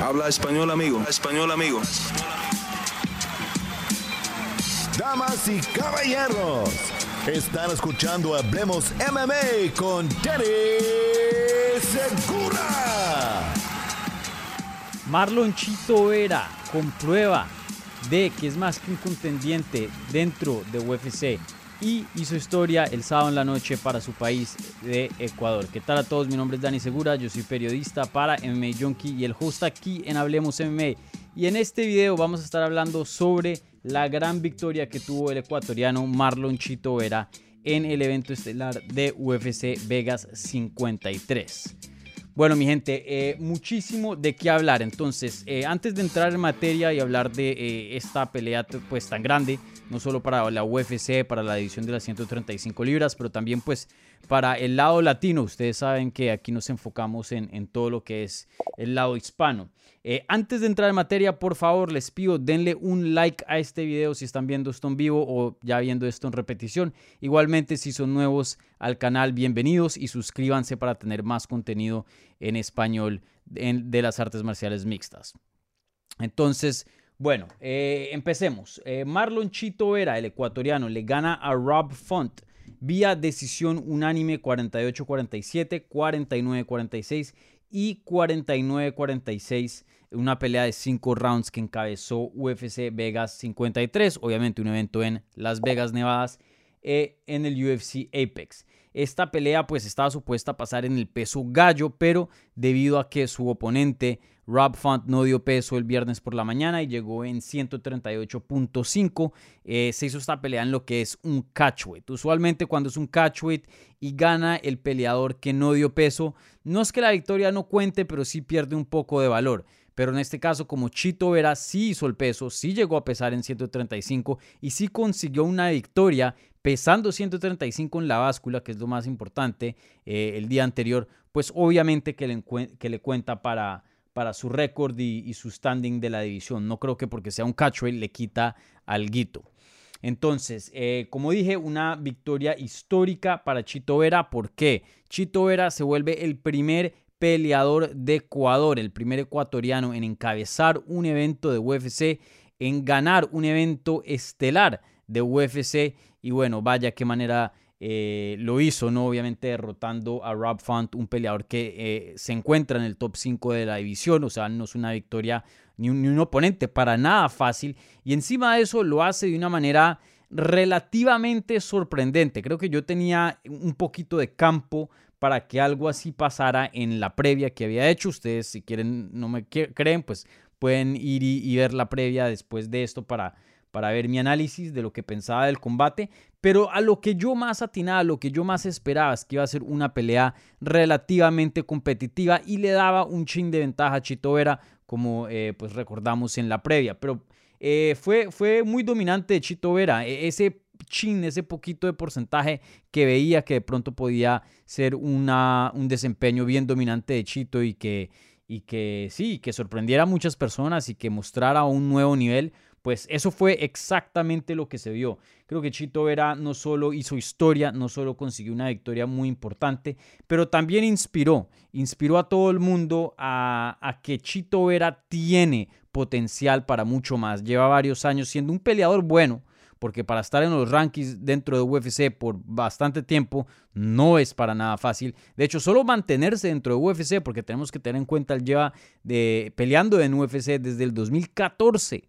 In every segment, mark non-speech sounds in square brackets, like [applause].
Habla español, amigo. Español, amigo. Damas y caballeros, están escuchando Hablemos MMA con Danny Segura. Marlon Chito Vera comprueba de que es más que un contendiente dentro de UFC y hizo historia el sábado en la noche para su país de Ecuador. ¿Qué tal a todos? Mi nombre es Dani Segura, yo soy periodista para MMA Junkie y el host aquí en Hablemos MMA. Y en este video vamos a estar hablando sobre la gran victoria que tuvo el ecuatoriano Marlon Chito Vera en el evento estelar de UFC Vegas 53. Bueno, mi gente, eh, muchísimo de qué hablar. Entonces, eh, antes de entrar en materia y hablar de eh, esta pelea pues tan grande, no solo para la UFC, para la división de las 135 libras, pero también pues para el lado latino. Ustedes saben que aquí nos enfocamos en, en todo lo que es el lado hispano. Eh, antes de entrar en materia, por favor, les pido denle un like a este video si están viendo esto en vivo o ya viendo esto en repetición. Igualmente, si son nuevos al canal, bienvenidos y suscríbanse para tener más contenido en español de las artes marciales mixtas. Entonces, bueno, eh, empecemos. Eh, Marlon Chito era el ecuatoriano, le gana a Rob Font vía decisión unánime 48-47, 49-46 y 49-46. Una pelea de 5 rounds que encabezó UFC Vegas 53, obviamente un evento en Las Vegas, Nevadas, eh, en el UFC Apex. Esta pelea pues estaba supuesta a pasar en el peso gallo, pero debido a que su oponente Rob Font no dio peso el viernes por la mañana y llegó en 138.5. Eh, se hizo esta pelea en lo que es un catchweight. Usualmente cuando es un catchweight y gana el peleador que no dio peso, no es que la victoria no cuente, pero sí pierde un poco de valor. Pero en este caso, como Chito Vera sí hizo el peso, sí llegó a pesar en 135 y sí consiguió una victoria pesando 135 en la báscula, que es lo más importante, eh, el día anterior, pues obviamente que le, que le cuenta para para su récord y, su standing de la división. No creo que porque sea un catchweight le quita al guito. Entonces, eh, como dije, una victoria histórica para Chito Vera. ¿Por qué? Chito Vera se vuelve el primer peleador de Ecuador, el primer ecuatoriano en encabezar un evento de UFC, en ganar un evento estelar de UFC. Y bueno, vaya qué manera eh, lo hizo, ¿no? Obviamente derrotando a Rob Font, un peleador que eh, se encuentra en el top 5 de la división, o sea, no es una victoria ni un, ni un oponente para nada fácil. Y encima de eso lo hace de una manera relativamente sorprendente. Creo que yo tenía un poquito de campo para que algo así pasara en la previa que había hecho. Ustedes, si quieren, no me creen, pues pueden ir y ver la previa después de esto para para ver mi análisis de lo que pensaba del combate, pero a lo que yo más atinaba, a lo que yo más esperaba es que iba a ser una pelea relativamente competitiva y le daba un chin de ventaja a Chito Vera, como eh, pues recordamos en la previa, pero eh, fue, fue muy dominante de Chito Vera, e, ese chin, ese poquito de porcentaje que veía que de pronto podía ser una, un desempeño bien dominante de Chito y que, y que sí, que sorprendiera a muchas personas y que mostrara un nuevo nivel, pues eso fue exactamente lo que se vio. Creo que Chito Vera no solo hizo historia, no solo consiguió una victoria muy importante, pero también inspiró, inspiró a todo el mundo a, que Chito Vera tiene potencial para mucho más. Lleva varios años siendo un peleador bueno, porque para estar en los rankings dentro de UFC por bastante tiempo no es para nada fácil. De hecho, solo mantenerse dentro de UFC, porque tenemos que tener en cuenta, él lleva de, peleando en UFC desde el 2014.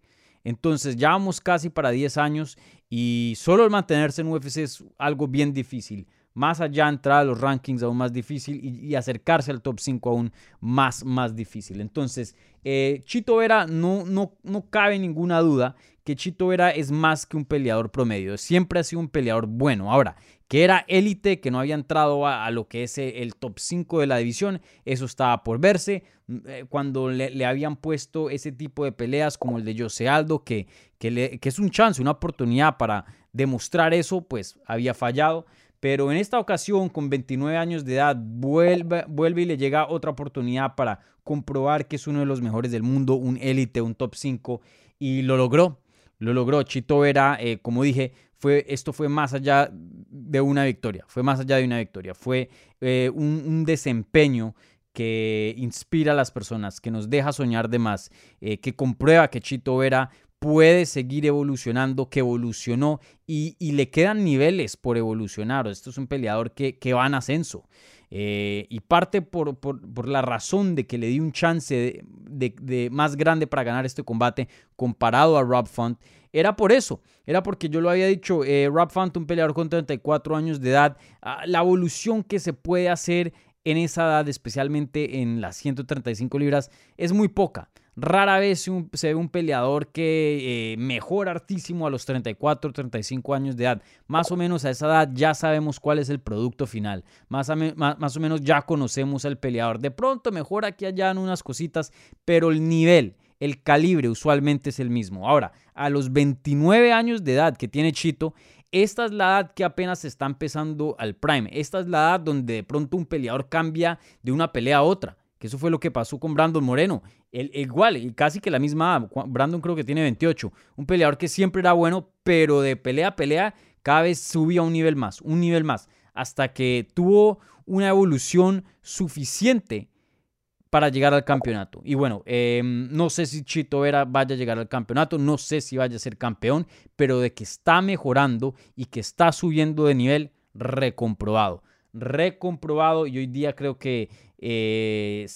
Entonces ya vamos casi para 10 años y solo el mantenerse en UFC es algo bien difícil. Más allá entrar a los rankings aún más difícil y, acercarse al top 5 aún más, más difícil. Entonces, eh, Chito Vera no, no, no cabe ninguna duda que Chito Vera es más que un peleador promedio. Siempre ha sido un peleador bueno. Ahora, que era élite, que no había entrado a, lo que es el top 5 de la división, eso estaba por verse. Mm, eh, cuando le, habían puesto ese tipo de peleas como el de Jose Aldo, que, que, que es un chance, una oportunidad para demostrar eso, pues había fallado. Pero en esta ocasión, con 29 años de edad, vuelve, vuelve y le llega otra oportunidad para comprobar que es uno de los mejores del mundo, un élite, un top 5, y lo logró. Lo logró. Chito Vera, eh, como dije, fue, esto fue más allá de una victoria, fue más allá de una victoria, fue eh, un, desempeño que inspira a las personas, que nos deja soñar de más, eh, que comprueba que Chito Vera puede seguir evolucionando, que evolucionó y, le quedan niveles por evolucionar. Esto es un peleador que, va en ascenso. Eh, y parte por, la razón de que le di un chance de, más grande para ganar este combate comparado a Rob Font. Era por eso, era porque yo lo había dicho, eh, Rob Font, un peleador con 34 años de edad, ah, la evolución que se puede hacer en esa edad, especialmente en las 135 libras, es muy poca. Rara vez se, ve un peleador que eh, mejora a los 34, 35 años de edad. Más o menos a esa edad ya sabemos cuál es el producto final. Más, más, o menos ya conocemos al peleador. De pronto mejora aquí allá en unas cositas, pero el nivel, el calibre usualmente es el mismo. Ahora, a los 29 años de edad que tiene Chito, esta es la edad que apenas está empezando al prime. Esta es la edad donde de pronto un peleador cambia de una pelea a otra que eso fue lo que pasó con Brandon Moreno. El, igual, y casi que la misma Brandon creo que tiene 28. Un peleador que siempre era bueno, pero de pelea a pelea cada vez subía un nivel más, un nivel más, hasta que tuvo una evolución suficiente para llegar al campeonato. Y bueno, em, no sé si Chito Vera vaya a llegar al campeonato, no sé si vaya a ser campeón, pero de que está mejorando y que está subiendo de nivel, recomprobado recomprobado y hoy día creo que eh,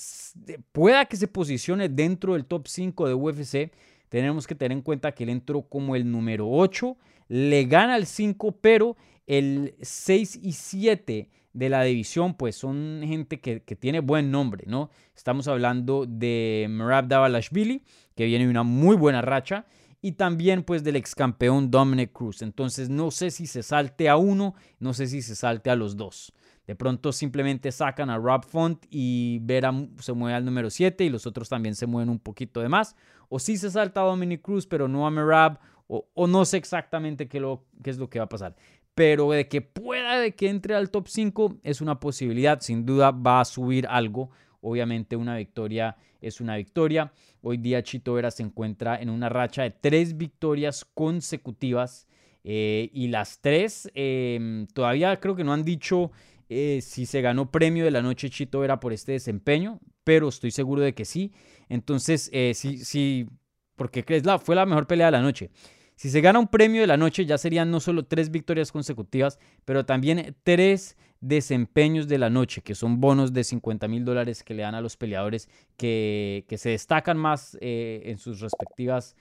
pueda que se posicione dentro del top 5 de UFC. Tenemos que tener en cuenta que él entró como el número 8, le gana el 5, pero el 6 y 7 de la división, pues son gente que, tiene buen nombre, ¿no? Estamos hablando de Merab Davalashvili, que viene de una muy buena racha, y también pues del ex campeón Dominic Cruz. Entonces no sé si se salte a uno, no sé si se salte a los dos. De pronto simplemente sacan a Rob Font y Vera se mueve al número 7 y los otros también se mueven un poquito de más. O si se salta a Dominic Cruz, pero no a Merab. O, no sé exactamente qué es lo que va a pasar. Pero de que pueda de que entre al top 5 es una posibilidad. Sin duda va a subir algo. Obviamente una victoria es una victoria. Hoy día Chito Vera se encuentra en una racha de tres victorias consecutivas. Eh, y las tres em, todavía creo que no han dicho eh, si se ganó premio de la noche Chito era por este desempeño, pero estoy seguro de que sí. Entonces, eh, sí, sí, porque la, fue la mejor pelea de la noche. Si se gana un premio de la noche, ya serían no solo tres victorias consecutivas, pero también tres desempeños de la noche, que son bonos de 50 mil dólares que le dan a los peleadores que, se destacan más eh, en sus respectivas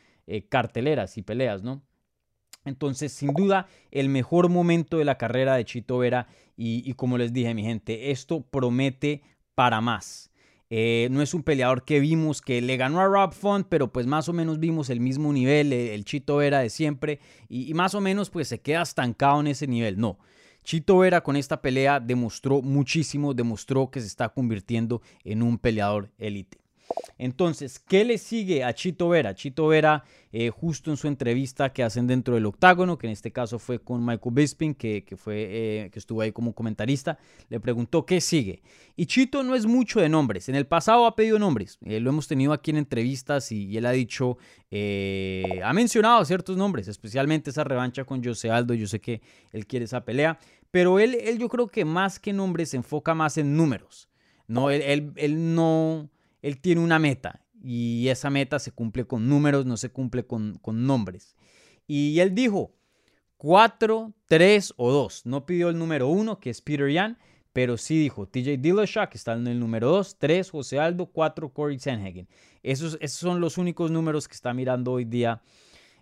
carteleras y peleas, ¿no? Entonces, sin duda, el mejor momento de la carrera de Chito Vera y, como les dije, mi gente, esto promete para más. Eh, no es un peleador que vimos que le ganó a Rob Font, pero pues más o menos vimos el mismo nivel, el, Chito Vera de siempre, y, y, más o menos pues se queda estancado en ese nivel. No, Chito Vera con esta pelea demostró muchísimo, demostró que se está convirtiendo en un peleador élite. Entonces, ¿qué le sigue a Chito Vera? Chito Vera, eh, justo en su entrevista que hacen dentro del octágono, que en este caso fue con Michael Bisping, que, fue, eh, que estuvo ahí como comentarista, le preguntó qué sigue. Y Chito no es mucho de nombres. En el pasado ha pedido nombres. Eh, lo hemos tenido aquí en entrevistas y, él ha dicho, ha mencionado ciertos nombres, especialmente esa revancha con José Aldo. Yo sé que él quiere esa pelea. Pero él, él yo creo que más que nombres se enfoca más en números. No, él, él no él tiene una meta y esa meta se cumple con números, no se cumple con, nombres. Y él dijo 4, 3 o 2. No pidió el número 1, que es Peter Yan, pero sí dijo TJ Dillashaw, que está en el número 2, 3 José Aldo, 4 Corey Sanhagen. Esos, esos, son los únicos números que está mirando hoy día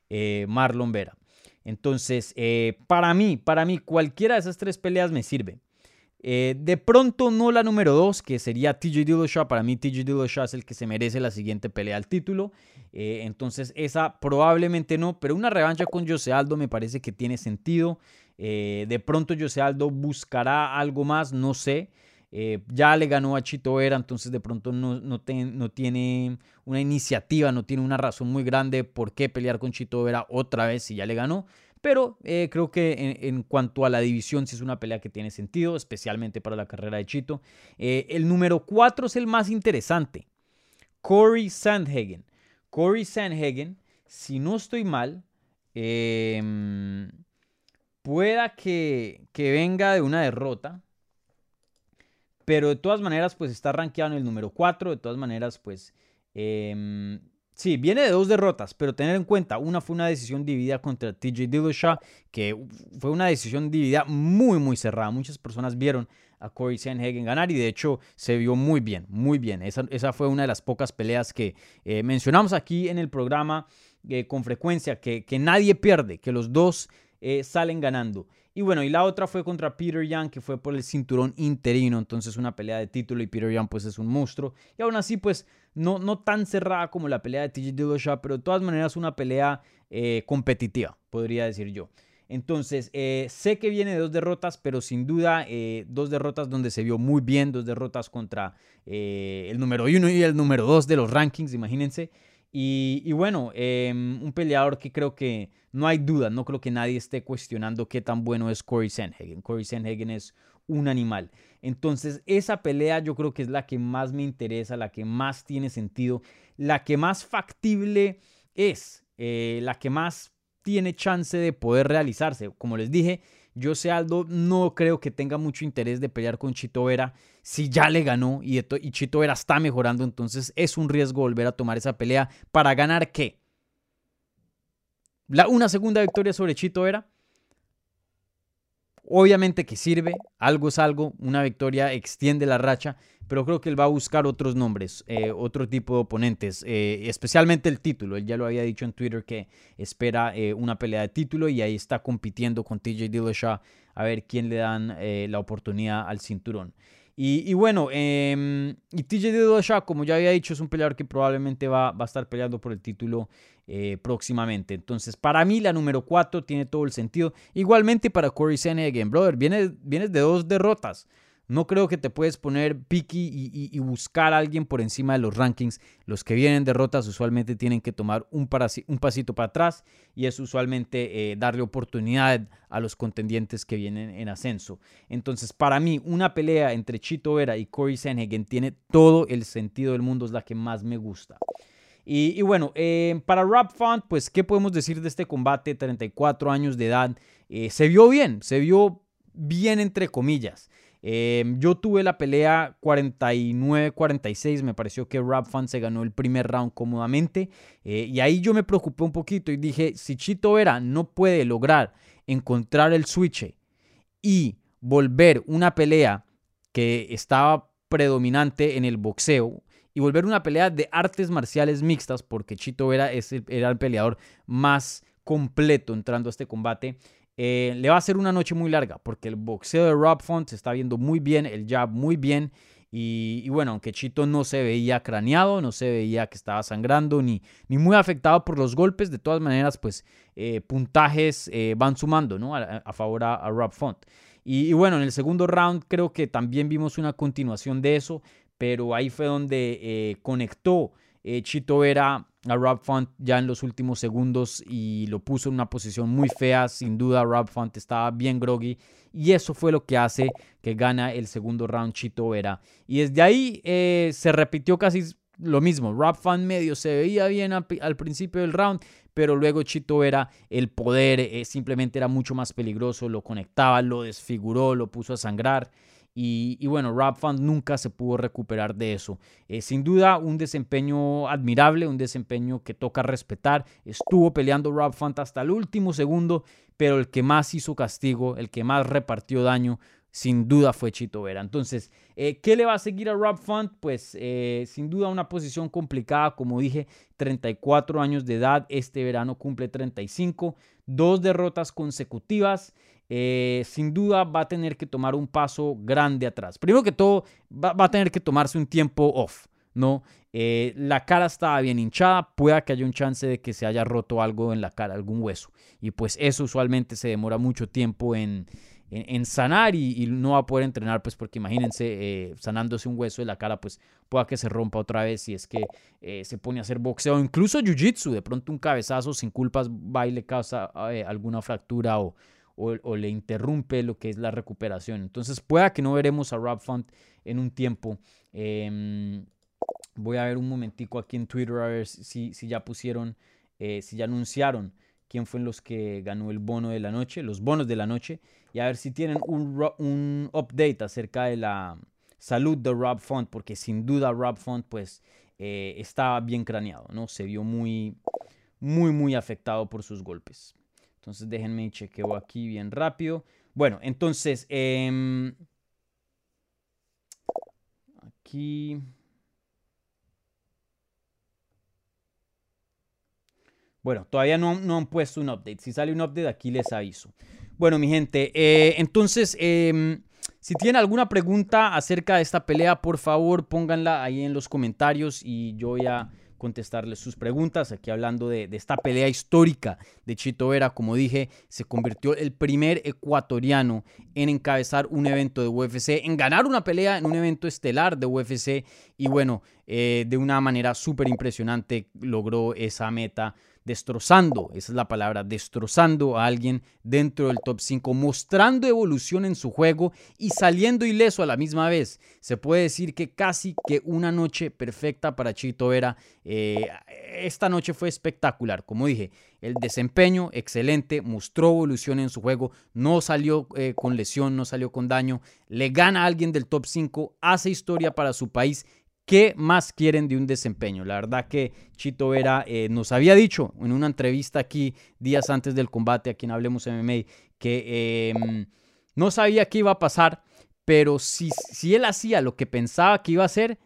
eh, Marlon Vera. Entonces, eh, para mí, para mí, cualquiera de esas tres peleas me sirve. Eh, de pronto no la número 2, que sería TJ Dillashaw. Para mí TJ Dillashaw es el que se merece la siguiente pelea al título. Eh, entonces esa probablemente no, pero una revancha con Jose Aldo me parece que tiene sentido. Eh, de pronto Jose Aldo buscará algo más, no sé. ya le ganó a Chito Vera, entonces de pronto no, no, no, tiene una iniciativa, no tiene una razón muy grande por qué pelear con Chito Vera otra vez si ya le ganó. Pero eh, creo que en, cuanto a la división, sí es una pelea que tiene sentido, especialmente para la carrera de Chito. Eh, el número 4 es el más interesante. Corey Sandhagen. Corey Sandhagen, si no estoy mal, em, pueda que, que venga de una derrota. pero de todas maneras, pues está rankeado en el número 4. De todas maneras, pues em, sí, viene de dos derrotas, pero tener en cuenta, una fue una decisión dividida contra TJ Dillashaw, que fue una decisión dividida muy, muy cerrada. Muchas personas vieron a Corey Sanhagen ganar y de hecho se vio muy bien, muy bien. Esa, esa fue una de las pocas peleas que eh, mencionamos aquí en el programa eh, con frecuencia, que, que, nadie pierde, que los dos eh, salen ganando. Y bueno, y la otra fue contra Peter Young, que fue por el cinturón interino, entonces una pelea de título y Peter Young pues es un monstruo. Y aún así pues no, no tan cerrada como la pelea de TJ Dillashaw, pero de todas maneras una pelea competitiva, podría decir yo. Entonces, eh, sé que viene de dos derrotas, pero sin duda eh, dos derrotas donde se vio muy bien, dos derrotas contra eh, el número uno y el número dos de los rankings, imagínense. Y, bueno, em, un peleador que creo que no hay duda, no creo que nadie esté cuestionando qué tan bueno es Corey Sanhagen. Corey Sanhagen es un animal. Entonces, esa pelea yo creo que es la que más me interesa, la que más tiene sentido, la que más factible es, la que más tiene chance de poder realizarse. Como les dije, yo sé Aldo no creo que tenga mucho interés de pelear con Chito Vera si ya le ganó y, y Chito Vera está mejorando, entonces es un riesgo volver a tomar esa pelea para ganar qué? La, una segunda victoria sobre Chito Vera. Obviamente que sirve, algo es algo, una victoria extiende la racha, pero creo que él va a buscar otros nombres, eh, otro tipo de oponentes, eh, especialmente el título. Él ya lo había dicho en Twitter que espera eh, una pelea de título y ahí está compitiendo con TJ Dillashaw a ver quién le dan la oportunidad al cinturón. Y, bueno, em, y TJ Dillashaw, como ya había dicho, es un peleador que probablemente va, a estar peleando por el título próximamente. Entonces, para mí la número 4 tiene todo el sentido. Igualmente para Corey Sanhagen, brother, vienes de dos derrotas. No creo que te puedes poner picky y, buscar a alguien por encima de los rankings. Los que vienen derrotas usualmente tienen que tomar un, pasito para atrás y es usualmente eh, darle oportunidad a los contendientes que vienen en ascenso. Entonces, para mí, una pelea entre Chito Vera y Corey Sanhagen tiene todo el sentido del mundo, es la que más me gusta. Y, bueno, eh, para Rob Font, pues, ¿qué podemos decir de este combate? 34 años de edad. Eh, se vio bien, se vio bien entre comillas. Em, yo tuve la pelea 49-46, me pareció que Rob Fan se ganó el primer round cómodamente eh, y ahí yo me preocupé un poquito y dije, si Chito Vera no puede lograr encontrar el switch y volver una pelea que estaba predominante en el boxeo y volver una pelea de artes marciales mixtas, porque Chito Vera era el peleador más completo entrando a este combate, eh, le va a ser una noche muy larga porque el boxeo de Rob Font se está viendo muy bien, el jab muy bien. Y, bueno, aunque Chito no se veía craneado, no se veía que estaba sangrando ni, ni muy afectado por los golpes, de todas maneras, pues eh, puntajes eh, van sumando ¿no? a, favor a, Rob Font. Y, bueno, en el segundo round creo que también vimos una continuación de eso, pero ahí fue donde conectó Chito Vera a Rob Font ya en los últimos segundos y lo puso en una posición muy fea. Sin duda, Rob Font estaba bien groggy y eso fue lo que hace que gana el segundo round Chito Vera. Y desde ahí eh, se repitió casi lo mismo. Rob Font medio se veía bien al, principio del round, pero luego Chito Vera, el poder eh, simplemente era mucho más peligroso. Lo conectaba, lo desfiguró, lo puso a sangrar. Y, bueno, Rob Font nunca se pudo recuperar de eso. Eh, sin duda, un desempeño admirable, un desempeño que toca respetar. Estuvo peleando Rob Font hasta el último segundo, pero el que más hizo castigo, el que más repartió daño, sin duda fue Chito Vera. Entonces, eh, ¿qué le va a seguir a Rob Font? Pues eh, sin duda una posición complicada, como dije, 34 años de edad, este verano cumple 35, dos derrotas consecutivas. Eh, sin duda va a tener que tomar un paso grande atrás. Primero que todo, va, a tener que tomarse un tiempo off, ¿no? Eh, la cara estaba bien hinchada, pueda que haya un chance de que se haya roto algo en la cara, algún hueso. Y pues eso usualmente se demora mucho tiempo en, en, sanar y, no va a poder entrenar, pues porque imagínense, eh, sanándose un hueso de la cara, pues pueda que se rompa otra vez si es que se pone a hacer boxeo, incluso jiu-jitsu, de pronto un cabezazo sin culpas va y le causa alguna fractura o o, le interrumpe lo que es la recuperación. Entonces pueda que no veremos a Rob Font en un tiempo. Em, voy a ver un momentico aquí en Twitter a ver si, si ya pusieron, eh, si ya anunciaron quién fue los que ganó el bono de la noche, los bonos de la noche, y a ver si tienen un, un update acerca de la salud de Rob Font, porque sin duda Rob Font pues eh, estaba bien craneado, ¿no? Se vio muy, muy, muy afectado por sus golpes. Entonces déjenme chequeo aquí bien rápido. Bueno, entonces, em, aquí... Bueno, todavía no, han puesto un update. Si sale un update, aquí les aviso. Bueno, mi gente, eh, entonces, em, si tienen alguna pregunta acerca de esta pelea, por favor, pónganla ahí en los comentarios y yo voy a contestarles sus preguntas. Aquí hablando de, esta pelea histórica de Chito Vera, como dije, se convirtió el primer ecuatoriano en encabezar un evento de UFC, en ganar una pelea en un evento estelar de UFC y bueno, eh, de una manera súper impresionante logró esa meta destrozando, esa es la palabra, destrozando a alguien dentro del top 5, mostrando evolución en su juego y saliendo ileso a la misma vez. Se puede decir que casi que una noche perfecta para Chito Vera. Eh, esta noche fue espectacular, como dije, el desempeño excelente, mostró evolución en su juego, no salió eh, con lesión, no salió con daño, le gana a alguien del top 5, hace historia para su país ¿Qué más quieren de un desempeño? La verdad que Chito Vera eh, nos había dicho en una entrevista aquí días antes del combate, a quien hablemos MMA, que em, no sabía qué iba a pasar, pero si, si él hacía lo que pensaba que iba a hacer,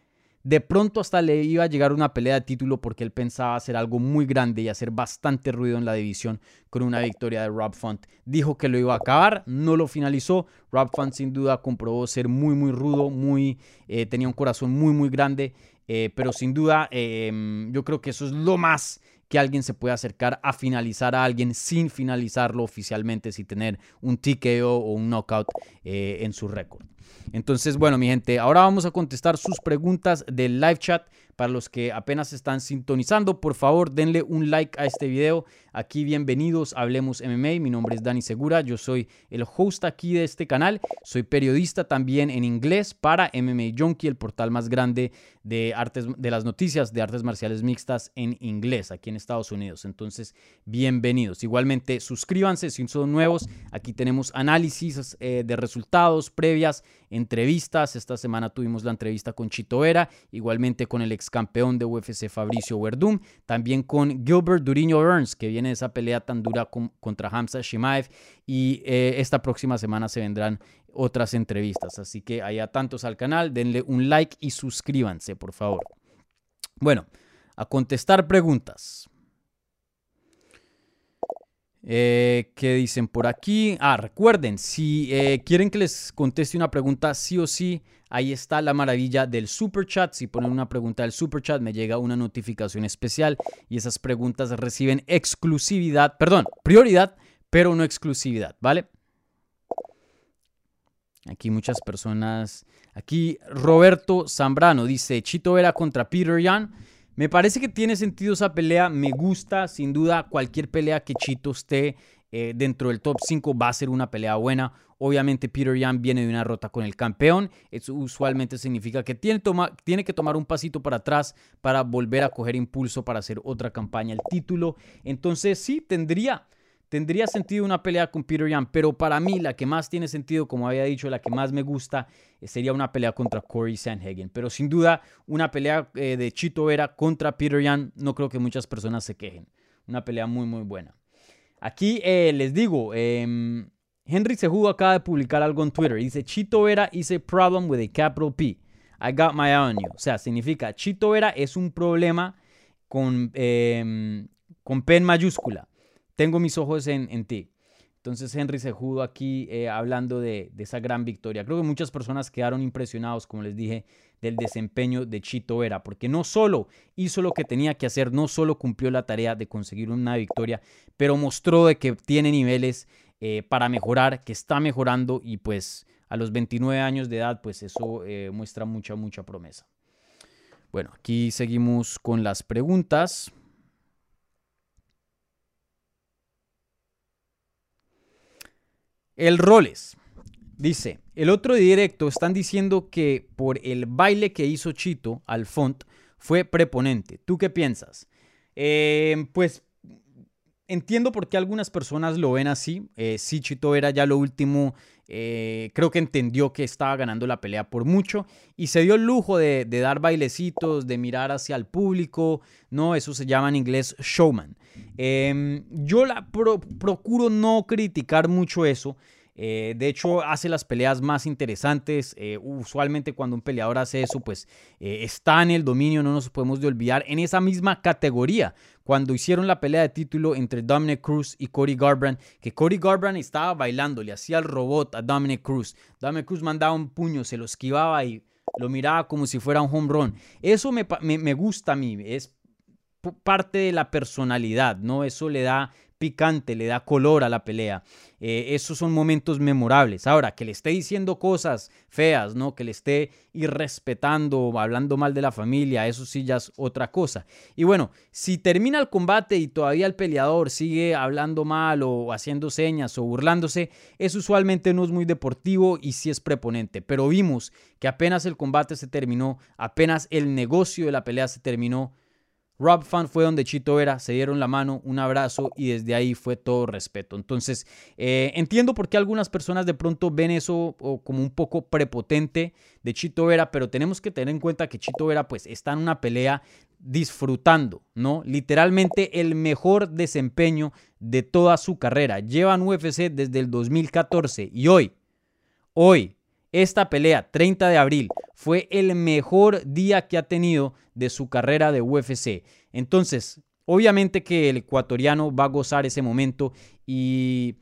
de pronto hasta le iba a llegar una pelea de título porque él pensaba hacer algo muy grande y hacer bastante ruido en la división con una victoria de Rob Font. Dijo que lo iba a acabar, no lo finalizó. Rob Font sin duda comprobó ser muy muy rudo, muy eh, tenía un corazón muy muy grande, eh, pero sin duda em, yo creo que eso es lo más que alguien se puede acercar a finalizar a alguien sin finalizarlo oficialmente, sin tener un TKO o un knockout eh, en su récord. Entonces, bueno, mi gente, ahora vamos a contestar sus preguntas del live chat. Para los que apenas están sintonizando, por favor denle un like a este video. Aquí bienvenidos Hablemos MMA. Mi nombre es Dani Segura. Yo soy el host aquí de este canal. Soy periodista también en inglés para MMA Junkie, el portal más grande de artes de las noticias de artes marciales mixtas en inglés aquí en Estados Unidos. Entonces, bienvenidos. Igualmente, suscríbanse si son nuevos. Aquí tenemos análisis eh, de resultados, previas, entrevistas. Esta semana tuvimos la entrevista con Chito Vera, igualmente con el ex campeón de UFC Fabricio Verdum, también con Gilbert Duriño Burns, que viene de esa pelea tan dura contra Hamza Shimaev, y eh, esta próxima semana se vendrán otras entrevistas. Así que allá tantos al canal, denle un like y suscríbanse, por favor. Bueno, a contestar preguntas. Eh, ¿Qué dicen por aquí? Ah, recuerden, si eh, quieren que les conteste una pregunta, sí o sí, ahí está la maravilla del super chat. Si ponen una pregunta del super chat, me llega una notificación especial y esas preguntas reciben exclusividad, perdón, prioridad, pero no exclusividad, ¿vale? Aquí muchas personas. Aquí Roberto Zambrano dice: Chito era contra Peter Yan. Me parece que tiene sentido esa pelea. Me gusta, sin duda, cualquier pelea que Chito esté eh, dentro del top 5 va a ser una pelea buena. Obviamente Peter Yan viene de una rota con el campeón. Eso usualmente significa que tiene, que tomar un pasito para atrás para volver a coger impulso para hacer otra campaña, el título. Entonces sí, tendría, tendría sentido una pelea con Peter Yan. Pero para mí la que más tiene sentido, como había dicho, la que más me gusta eh, sería una pelea contra Corey Sandhagen. Pero sin duda una pelea eh, de Chito Vera contra Peter Yan, no creo que muchas personas se quejen. Una pelea muy muy buena. Aquí eh, les digo, em, Henry Sejudo acaba de publicar algo en Twitter. Dice, Chito Vera is a problem with a capital P. I got my eye. O sea, significa, Chito Vera es un problema con, em, con P mayúscula. Tengo mis ojos en, en ti. Entonces Henry Sejudo aquí eh, hablando de, de, esa gran victoria. Creo que muchas personas quedaron impresionados, como les dije, del desempeño de Chito Vera, porque no solo hizo lo que tenía que hacer, no solo cumplió la tarea de conseguir una victoria, pero mostró de que tiene niveles eh, para mejorar, que está mejorando y pues a los 29 años de edad, pues eso eh, muestra mucha, mucha promesa. Bueno, aquí seguimos con las preguntas. El Roles dice, el otro directo están diciendo que por el baile que hizo Chito al font fue preponente. ¿Tú qué piensas? Eh, pues entiendo por qué algunas personas lo ven así. Eh, sí, Chito era ya lo último eh, creo que entendió que estaba ganando la pelea por mucho y se dio el lujo de, dar bailecitos, de mirar hacia el público, ¿no? Eso se llama en inglés showman. Em, yo la procuro no criticar mucho eso. Eh, de hecho, hace las peleas más interesantes. Eh, usualmente cuando un peleador hace eso, pues está en el dominio, no nos podemos de olvidar. En esa misma categoría, cuando hicieron la pelea de título entre Dominic Cruz y Cody Garbrandt, que Cody Garbrandt estaba bailando, le hacía el robot a Dominic Cruz. Dominic Cruz mandaba un puño, se lo esquivaba y lo miraba como si fuera un home run. Eso me, me gusta a mí, es parte de la personalidad, ¿no? Eso le da picante, le da color a la pelea. Eh, esos son momentos memorables. Ahora, que le esté diciendo cosas feas, ¿no? Que le esté irrespetando hablando mal de la familia, eso sí ya es otra cosa. Y bueno, si termina el combate y todavía el peleador sigue hablando mal o haciendo señas o burlándose, eso usualmente no es muy deportivo y sí es preponente. Pero vimos que apenas el combate se terminó, apenas el negocio de la pelea se terminó, Rob Fan fue donde Chito era, se dieron la mano, un abrazo y desde ahí fue todo respeto. Entonces, eh, entiendo por qué algunas personas de pronto ven eso como un poco prepotente de Chito Vera, pero tenemos que tener en cuenta que Chito Vera pues está en una pelea disfrutando, ¿no? Literalmente el mejor desempeño de toda su carrera. Llevan UFC desde el 2014 y hoy, hoy, esta pelea, 30 de abril, fue el mejor día que ha tenido de su carrera de UFC. Entonces, obviamente que el ecuatoriano va a gozar ese momento y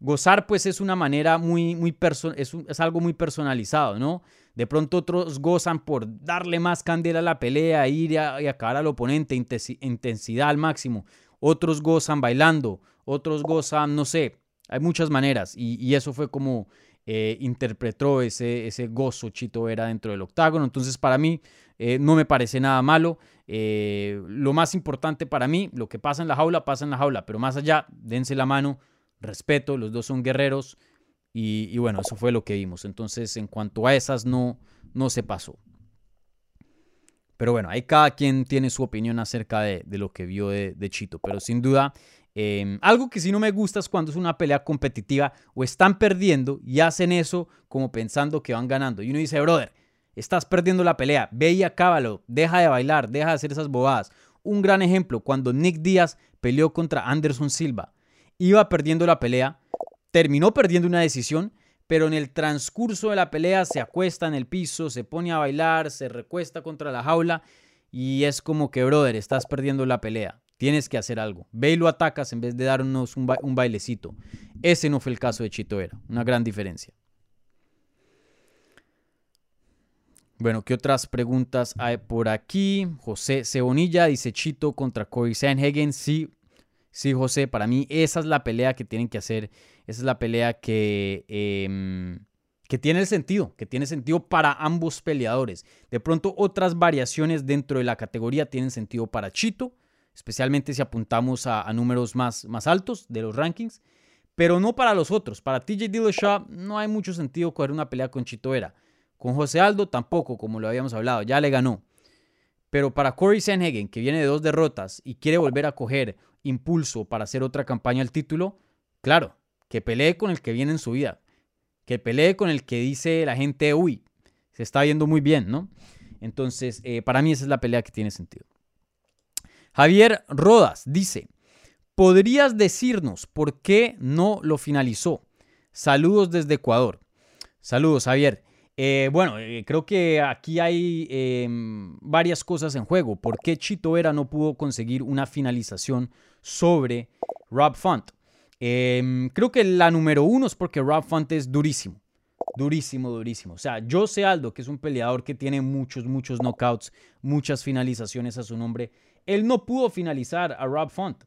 gozar pues es una manera muy, muy es, es, algo muy personalizado, ¿no? De pronto otros gozan por darle más candela a la pelea, ir y, acabar al oponente, intensidad al máximo. Otros gozan bailando, otros gozan, no sé, hay muchas maneras y eso fue como eh, interpretó ese, ese gozo Chito era dentro del octágono. Entonces, para mí, eh, no me parece nada malo. Eh, lo más importante para mí, lo que pasa en la jaula, pasa en la jaula. Pero más allá, dense la mano, respeto, los dos son guerreros. Y, bueno, eso fue lo que vimos. Entonces, en cuanto a esas, no, no se pasó. Pero bueno, ahí cada quien tiene su opinión acerca de, lo que vio de, de, Chito. Pero sin duda, Em, algo que sí no me gusta es cuando es una pelea competitiva o están perdiendo y hacen eso como pensando que van ganando. Y uno dice, brother, estás perdiendo la pelea, ve y acábalo, deja de bailar, deja de hacer esas bobadas. Un gran ejemplo, cuando Nick Díaz peleó contra Anderson Silva, iba perdiendo la pelea, terminó perdiendo una decisión, pero en el transcurso de la pelea se acuesta en el piso, se pone a bailar, se recuesta contra la jaula y es como que, brother, estás perdiendo la pelea. Tienes que hacer algo. Ve y lo atacas en vez de darnos un, bailecito. Ese no fue el caso de Chito Vera. Una gran diferencia. Bueno, ¿qué otras preguntas hay por aquí? José Cebonilla dice Chito contra Corey Sanhagen. Sí, sí, José, para mí esa es la pelea que tienen que hacer. Esa es la pelea que, em, que tiene sentido, que tiene sentido para ambos peleadores. De pronto otras variaciones dentro de la categoría tienen sentido para Chito especialmente si apuntamos a, números más, más altos de los rankings, pero no para los otros. Para TJ Dillashaw no hay mucho sentido coger una pelea con Chito Vera. Con José Aldo tampoco, como lo habíamos hablado, ya le ganó. Pero para Corey Sanhagen, que viene de dos derrotas y quiere volver a coger impulso para hacer otra campaña al título, claro, que pelee con el que viene en su vida. Que pelee con el que dice la gente, uy, se está viendo muy bien, ¿no? Entonces, eh, para mí esa es la pelea que tiene sentido. Javier Rodas dice, ¿podrías decirnos por qué no lo finalizó? Saludos desde Ecuador. Saludos, Javier. Eh, bueno, eh, creo que aquí hay em, varias cosas en juego. ¿Por qué Chito Vera no pudo conseguir una finalización sobre Rob Font? Em, creo que la número uno es porque Rob Font es durísimo. Durísimo, durísimo. O sea, Jose Aldo, que es un peleador que tiene muchos, muchos knockouts, muchas finalizaciones a su nombre, él no pudo finalizar a Rob Font.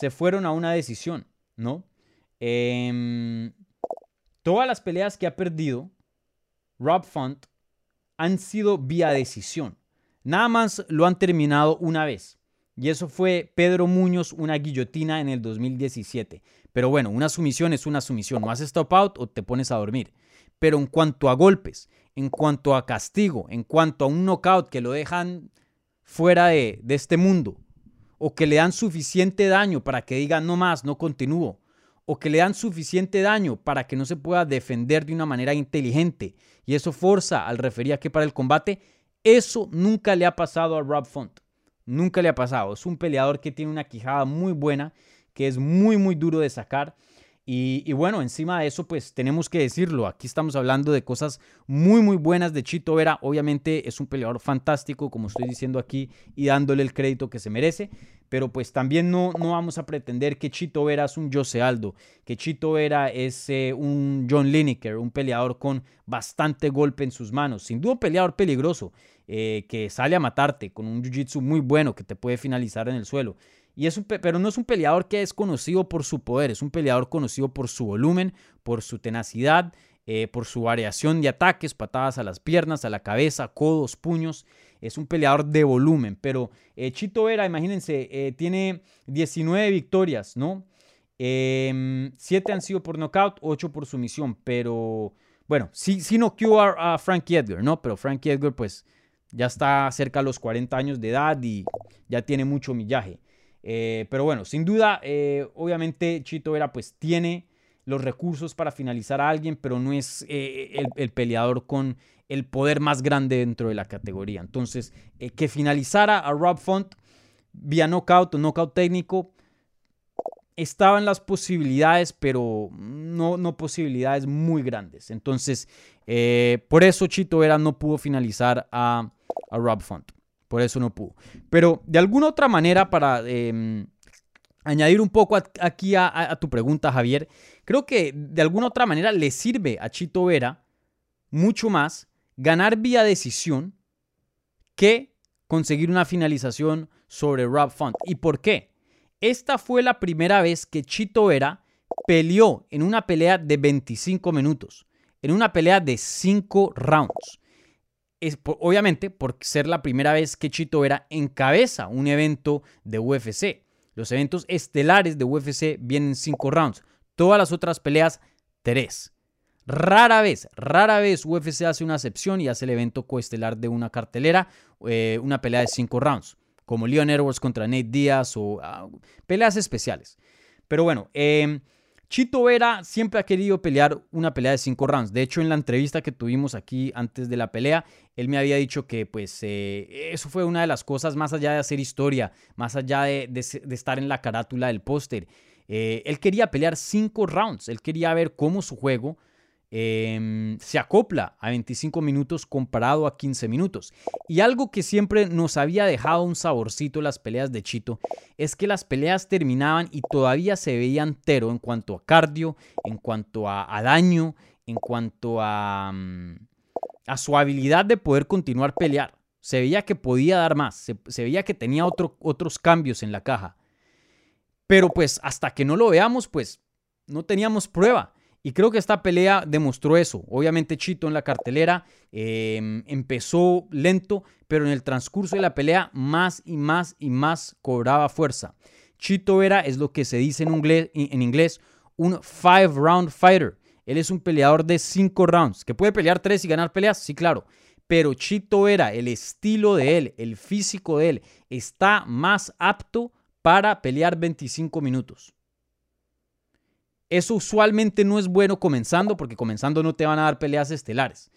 Se fueron a una decisión, ¿no? Em, todas las peleas que ha perdido Rob Font han sido vía decisión. Nada más lo han terminado una vez. Y eso fue Pedro Muñoz, una guillotina en el 2017. Pero bueno, una sumisión es una sumisión. No haces stop out o te pones a dormir. Pero en cuanto a golpes, en cuanto a castigo, en cuanto a un knockout que lo dejan fuera de, este mundo, o que le dan suficiente daño para que diga no más, no continúo, o que le dan suficiente daño para que no se pueda defender de una manera inteligente y eso forza al referí a que para el combate, eso nunca le ha pasado a Rob Font. Nunca le ha pasado. Es un peleador que tiene una quijada muy buena, que es muy, muy duro de sacar. Y, bueno, encima de eso, pues tenemos que decirlo. Aquí estamos hablando de cosas muy, muy buenas de Chito Vera. Obviamente es un peleador fantástico, como estoy diciendo aquí, y dándole el crédito que se merece. Pero pues también no, no vamos a pretender que Chito Vera es un Jose Aldo, que Chito Vera es eh, un John Lineker, un peleador con bastante golpe en sus manos. Sin duda un peleador peligroso, eh, que sale a matarte con un jiu-jitsu muy bueno que te puede finalizar en el suelo. Y es pero no es un peleador que es conocido por su poder, es un peleador conocido por su volumen, por su tenacidad, eh, por su variación de ataques, patadas a las piernas, a la cabeza, codos, puños. Es un peleador de volumen, pero eh, Chito Vera, imagínense, eh, tiene 19 victorias, ¿no? 7 em, han sido por knockout, 8 por sumisión, pero bueno, sí, sí noqueó a, a Frankie Edgar, ¿no? Pero Frankie Edgar, pues ya está cerca de los 40 años de edad y ya tiene mucho millaje. Eh, pero bueno, sin duda, eh, obviamente Chito Vera pues tiene los recursos para finalizar a alguien, pero no es eh, el, peleador con el poder más grande dentro de la categoría. Entonces, que finalizara a Rob Font vía knockout o knockout técnico, estaban las posibilidades, pero no, no posibilidades muy grandes. Entonces, por eso Chito Vera no pudo finalizar a, a Rob Font. Por eso no pudo. Pero de alguna otra manera, para em, añadir un poco aquí a, tu pregunta, Javier, creo que de alguna otra manera le sirve a Chito Vera mucho más ganar vía decisión que conseguir una finalización sobre Rob Font. ¿Y por qué? Esta fue la primera vez que Chito Vera peleó en una pelea de 25 minutos, en una pelea de 5 rounds obviamente por ser la primera vez que Chito Vera encabeza un evento de UFC. Los eventos estelares de UFC vienen cinco rounds. Todas las otras peleas, tres. Rara vez, rara vez UFC hace una excepción y hace el evento coestelar de una cartelera, eh, una pelea de cinco rounds, como Leon Edwards contra Nate Diaz o ah, peleas especiales. Pero bueno, eh, Chito Vera siempre ha querido pelear una pelea de cinco rounds. De hecho, en la entrevista que tuvimos aquí antes de la pelea, él me había dicho que pues eh, eso fue una de las cosas más allá de hacer historia, más allá de, estar en la carátula del póster. Eh, él quería pelear cinco rounds, él quería ver cómo su juego Em, se acopla a 25 minutos comparado a 15 minutos. Y algo que siempre nos había dejado un saborcito las peleas de Chito es que las peleas terminaban y todavía se veía entero en cuanto a cardio, en cuanto a, daño, en cuanto a, mm, a su habilidad de poder continuar pelear. Se veía que podía dar más, se, veía que tenía otros cambios en la caja. Pero pues hasta que no lo veamos, pues no teníamos prueba. Y creo que esta pelea demostró eso. Obviamente Chito en la cartelera em, empezó lento, pero en el transcurso de la pelea más y más y más cobraba fuerza. Chito era, es lo que se dice en inglés, un five round fighter. Él es un peleador de cinco rounds, que puede pelear tres y ganar peleas, sí, claro. Pero Chito era, el estilo de él, el físico de él, está más apto para pelear 25 minutos. Eso usualmente no es bueno comenzando porque comenzando no te van a dar peleas estelares.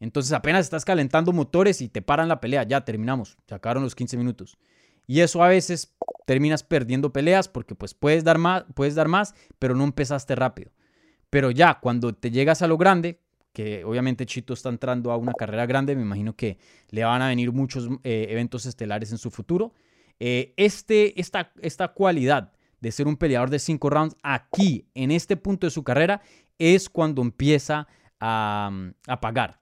Entonces apenas estás calentando motores y te paran la pelea, ya terminamos, sacaron los 15 minutos. Y eso a veces terminas perdiendo peleas porque pues puedes dar más, puedes dar más, pero no empezaste rápido. Pero ya cuando te llegas a lo grande, que obviamente Chito está entrando a una carrera grande, me imagino que le van a venir muchos eh, eventos estelares en su futuro. Eh, este, esta, esta cualidad de ser un peleador de cinco rounds aquí, en este punto de su carrera, es cuando empieza a, a pagar.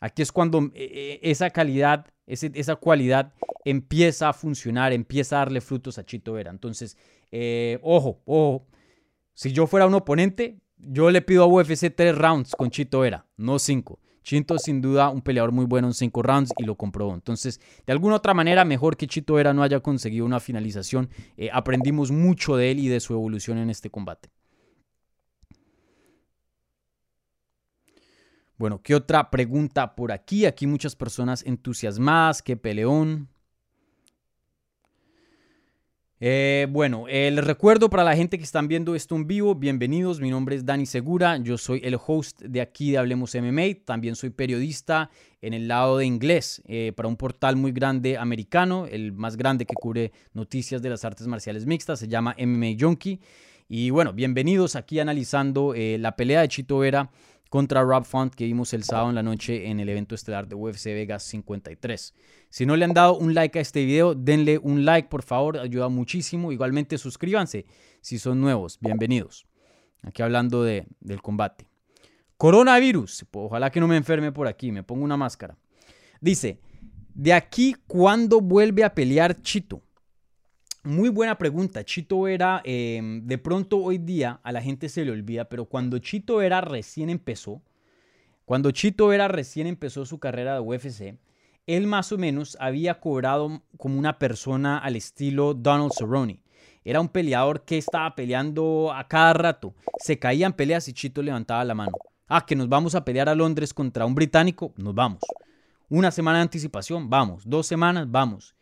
Aquí es cuando eh, eh, esa calidad, esa cualidad empieza a funcionar, empieza a darle frutos a Chito Vera. Entonces, eh, ojo, ojo, si yo fuera un oponente, yo le pido a UFC tres rounds con Chito Vera, no cinco. Chito sin duda un peleador muy bueno en cinco rounds y lo comprobó. Entonces, de alguna otra manera, mejor que Chito Vera no haya conseguido una finalización. Eh, aprendimos mucho de él y de su evolución en este combate. Bueno, ¿qué otra pregunta por aquí? Aquí muchas personas entusiasmadas, qué peleón. Eh, bueno, eh, les recuerdo para la gente que están viendo esto en vivo, bienvenidos, mi nombre es Dani Segura, yo soy el host de aquí de Hablemos MMA, también soy periodista en el lado de inglés eh, para un portal muy grande americano, el más grande que cubre noticias de las artes marciales mixtas, se llama MMA Junkie. Y bueno, bienvenidos aquí analizando la pelea de Chito Vera contra Rob Font que vimos el sábado en la noche en el evento estelar de UFC Vegas 53. Si no le han dado un like a este video, denle un like, por favor, ayuda muchísimo. Igualmente suscríbanse si son nuevos, bienvenidos. Aquí hablando de, del combate. Coronavirus, ojalá que no me enferme por aquí, me pongo una máscara. Dice, de aquí, ¿cuándo vuelve a pelear Chito? Muy buena pregunta. Chito era, em, de pronto hoy día a la gente se le olvida, pero cuando Chito era recién empezó, cuando Chito era recién empezó su carrera de UFC, él más o menos había cobrado como una persona al estilo Donald Cerrone. Era un peleador que estaba peleando a cada rato. Se caían peleas y Chito levantaba la mano. Ah, que nos vamos a pelear a Londres contra un británico, nos vamos. Una semana de anticipación, vamos. Dos semanas, vamos.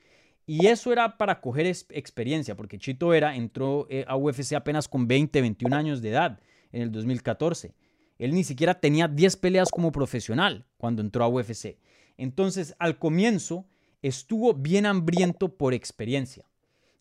Y eso era para coger experiencia, porque Chito Vera entró eh, a UFC apenas con 20, 21 años de edad en el 2014. Él ni siquiera tenía 10 peleas como profesional cuando entró a UFC. Entonces, al comienzo, estuvo bien hambriento por experiencia.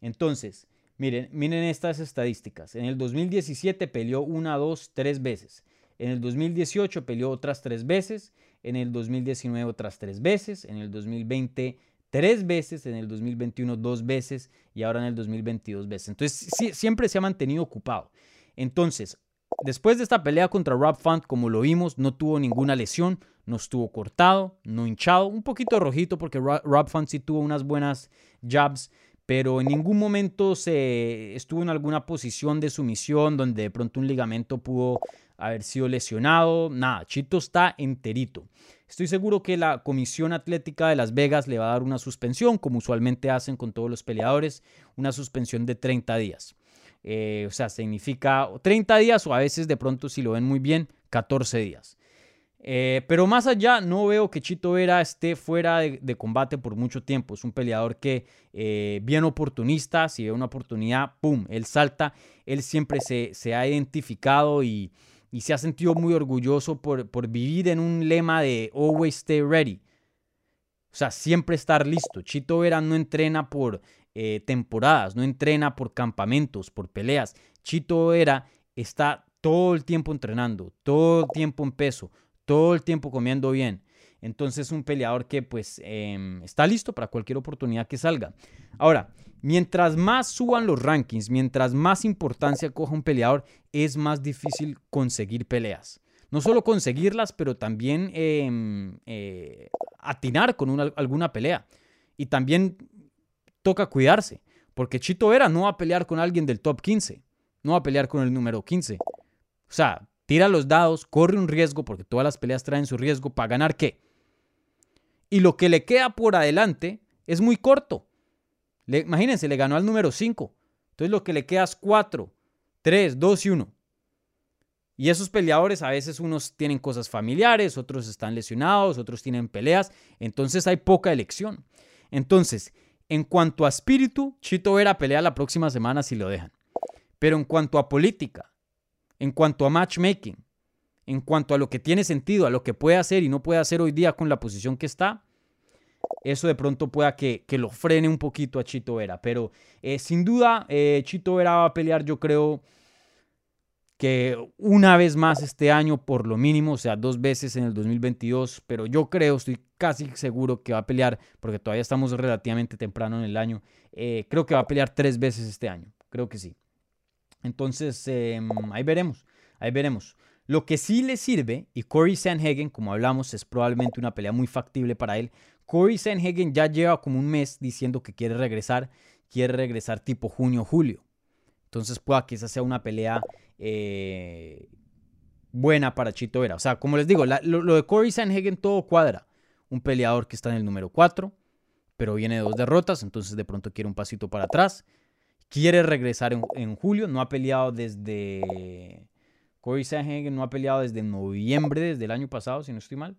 Entonces, miren, miren estas estadísticas. En el 2017 peleó una, dos, tres veces. En el 2018 peleó otras tres veces. En el 2019 otras tres veces. En el 2020 tres veces, en el 2021 dos veces y ahora en el 2022 veces. Entonces siempre se ha mantenido ocupado. Entonces, después de esta pelea contra Rob Font, como lo vimos, no tuvo ninguna lesión, no estuvo cortado, no hinchado, un poquito rojito porque Rob Font sí tuvo unas buenas jabs, pero en ningún momento se estuvo en alguna posición de sumisión donde de pronto un ligamento pudo haber sido lesionado, nada, Chito está enterito. Estoy seguro que la Comisión Atlética de Las Vegas le va a dar una suspensión, como usualmente hacen con todos los peleadores, una suspensión de 30 días. Eh, o sea, significa 30 días o a veces de pronto, si lo ven muy bien, 14 días. Eh, pero más allá, no veo que Chito Vera esté fuera de, combate por mucho tiempo. Es un peleador que, eh, bien oportunista, si ve una oportunidad, ¡pum!, él salta. Él siempre se, se ha identificado y, y se ha sentido muy orgulloso por, por vivir en un lema de always stay ready. O sea, siempre estar listo. Chito Vera no entrena por eh, temporadas, no entrena por campamentos, por peleas. Chito Vera está todo el tiempo entrenando, todo el tiempo en peso, todo el tiempo comiendo bien. Entonces, un peleador que pues em, está listo para cualquier oportunidad que salga. Ahora, Mientras más suban los rankings, mientras más importancia coja un peleador, es más difícil conseguir peleas. No solo conseguirlas, pero también em, eh, atinar con alguna pelea. Y también toca cuidarse, porque Chito Vera no va a pelear con alguien del top 15, no va a pelear con el número 15. O sea, tira los dados, corre un riesgo, porque todas las peleas traen su riesgo, ¿para ganar qué? Y lo que le queda por adelante es muy corto imagínense, le ganó al número 5. Entonces lo que le queda es 4, 3, 2 y 1. Y esos peleadores a veces unos tienen cosas familiares, otros están lesionados, otros tienen peleas. Entonces hay poca elección. Entonces, en cuanto a espíritu, Chito Vera pelea la próxima semana si lo dejan. Pero en cuanto a política, en cuanto a matchmaking, en cuanto a lo que tiene sentido, a lo que puede hacer y no puede hacer hoy día con la posición que está, eso de pronto pueda que, lo frene un poquito a Chito Vera. Pero eh, sin duda, eh, Chito Vera va a pelear, yo creo que una vez más este año, por lo mínimo, o sea, dos veces en el 2022. Pero yo creo, estoy casi seguro que va a pelear, porque todavía estamos relativamente temprano en el año. Eh, creo que va a pelear tres veces este año. Creo que sí. Entonces, em, ahí veremos. Ahí veremos. Lo que sí le sirve, y Corey Sanhagen, como hablamos, es probablemente una pelea muy factible para él, Corey Sanhagen ya lleva como un mes diciendo que quiere regresar, quiere regresar tipo junio, julio. Entonces pueda que esa sea una pelea eh, buena para Chito Vera. O sea, como les digo, lo, de Corey Sanhagen todo cuadra. Un peleador que está en el número 4, pero viene de dos derrotas, entonces de pronto quiere un pasito para atrás. Quiere regresar en, en julio, no ha peleado desde... Corey Sanhagen no ha peleado desde noviembre, desde el año pasado, si no estoy mal.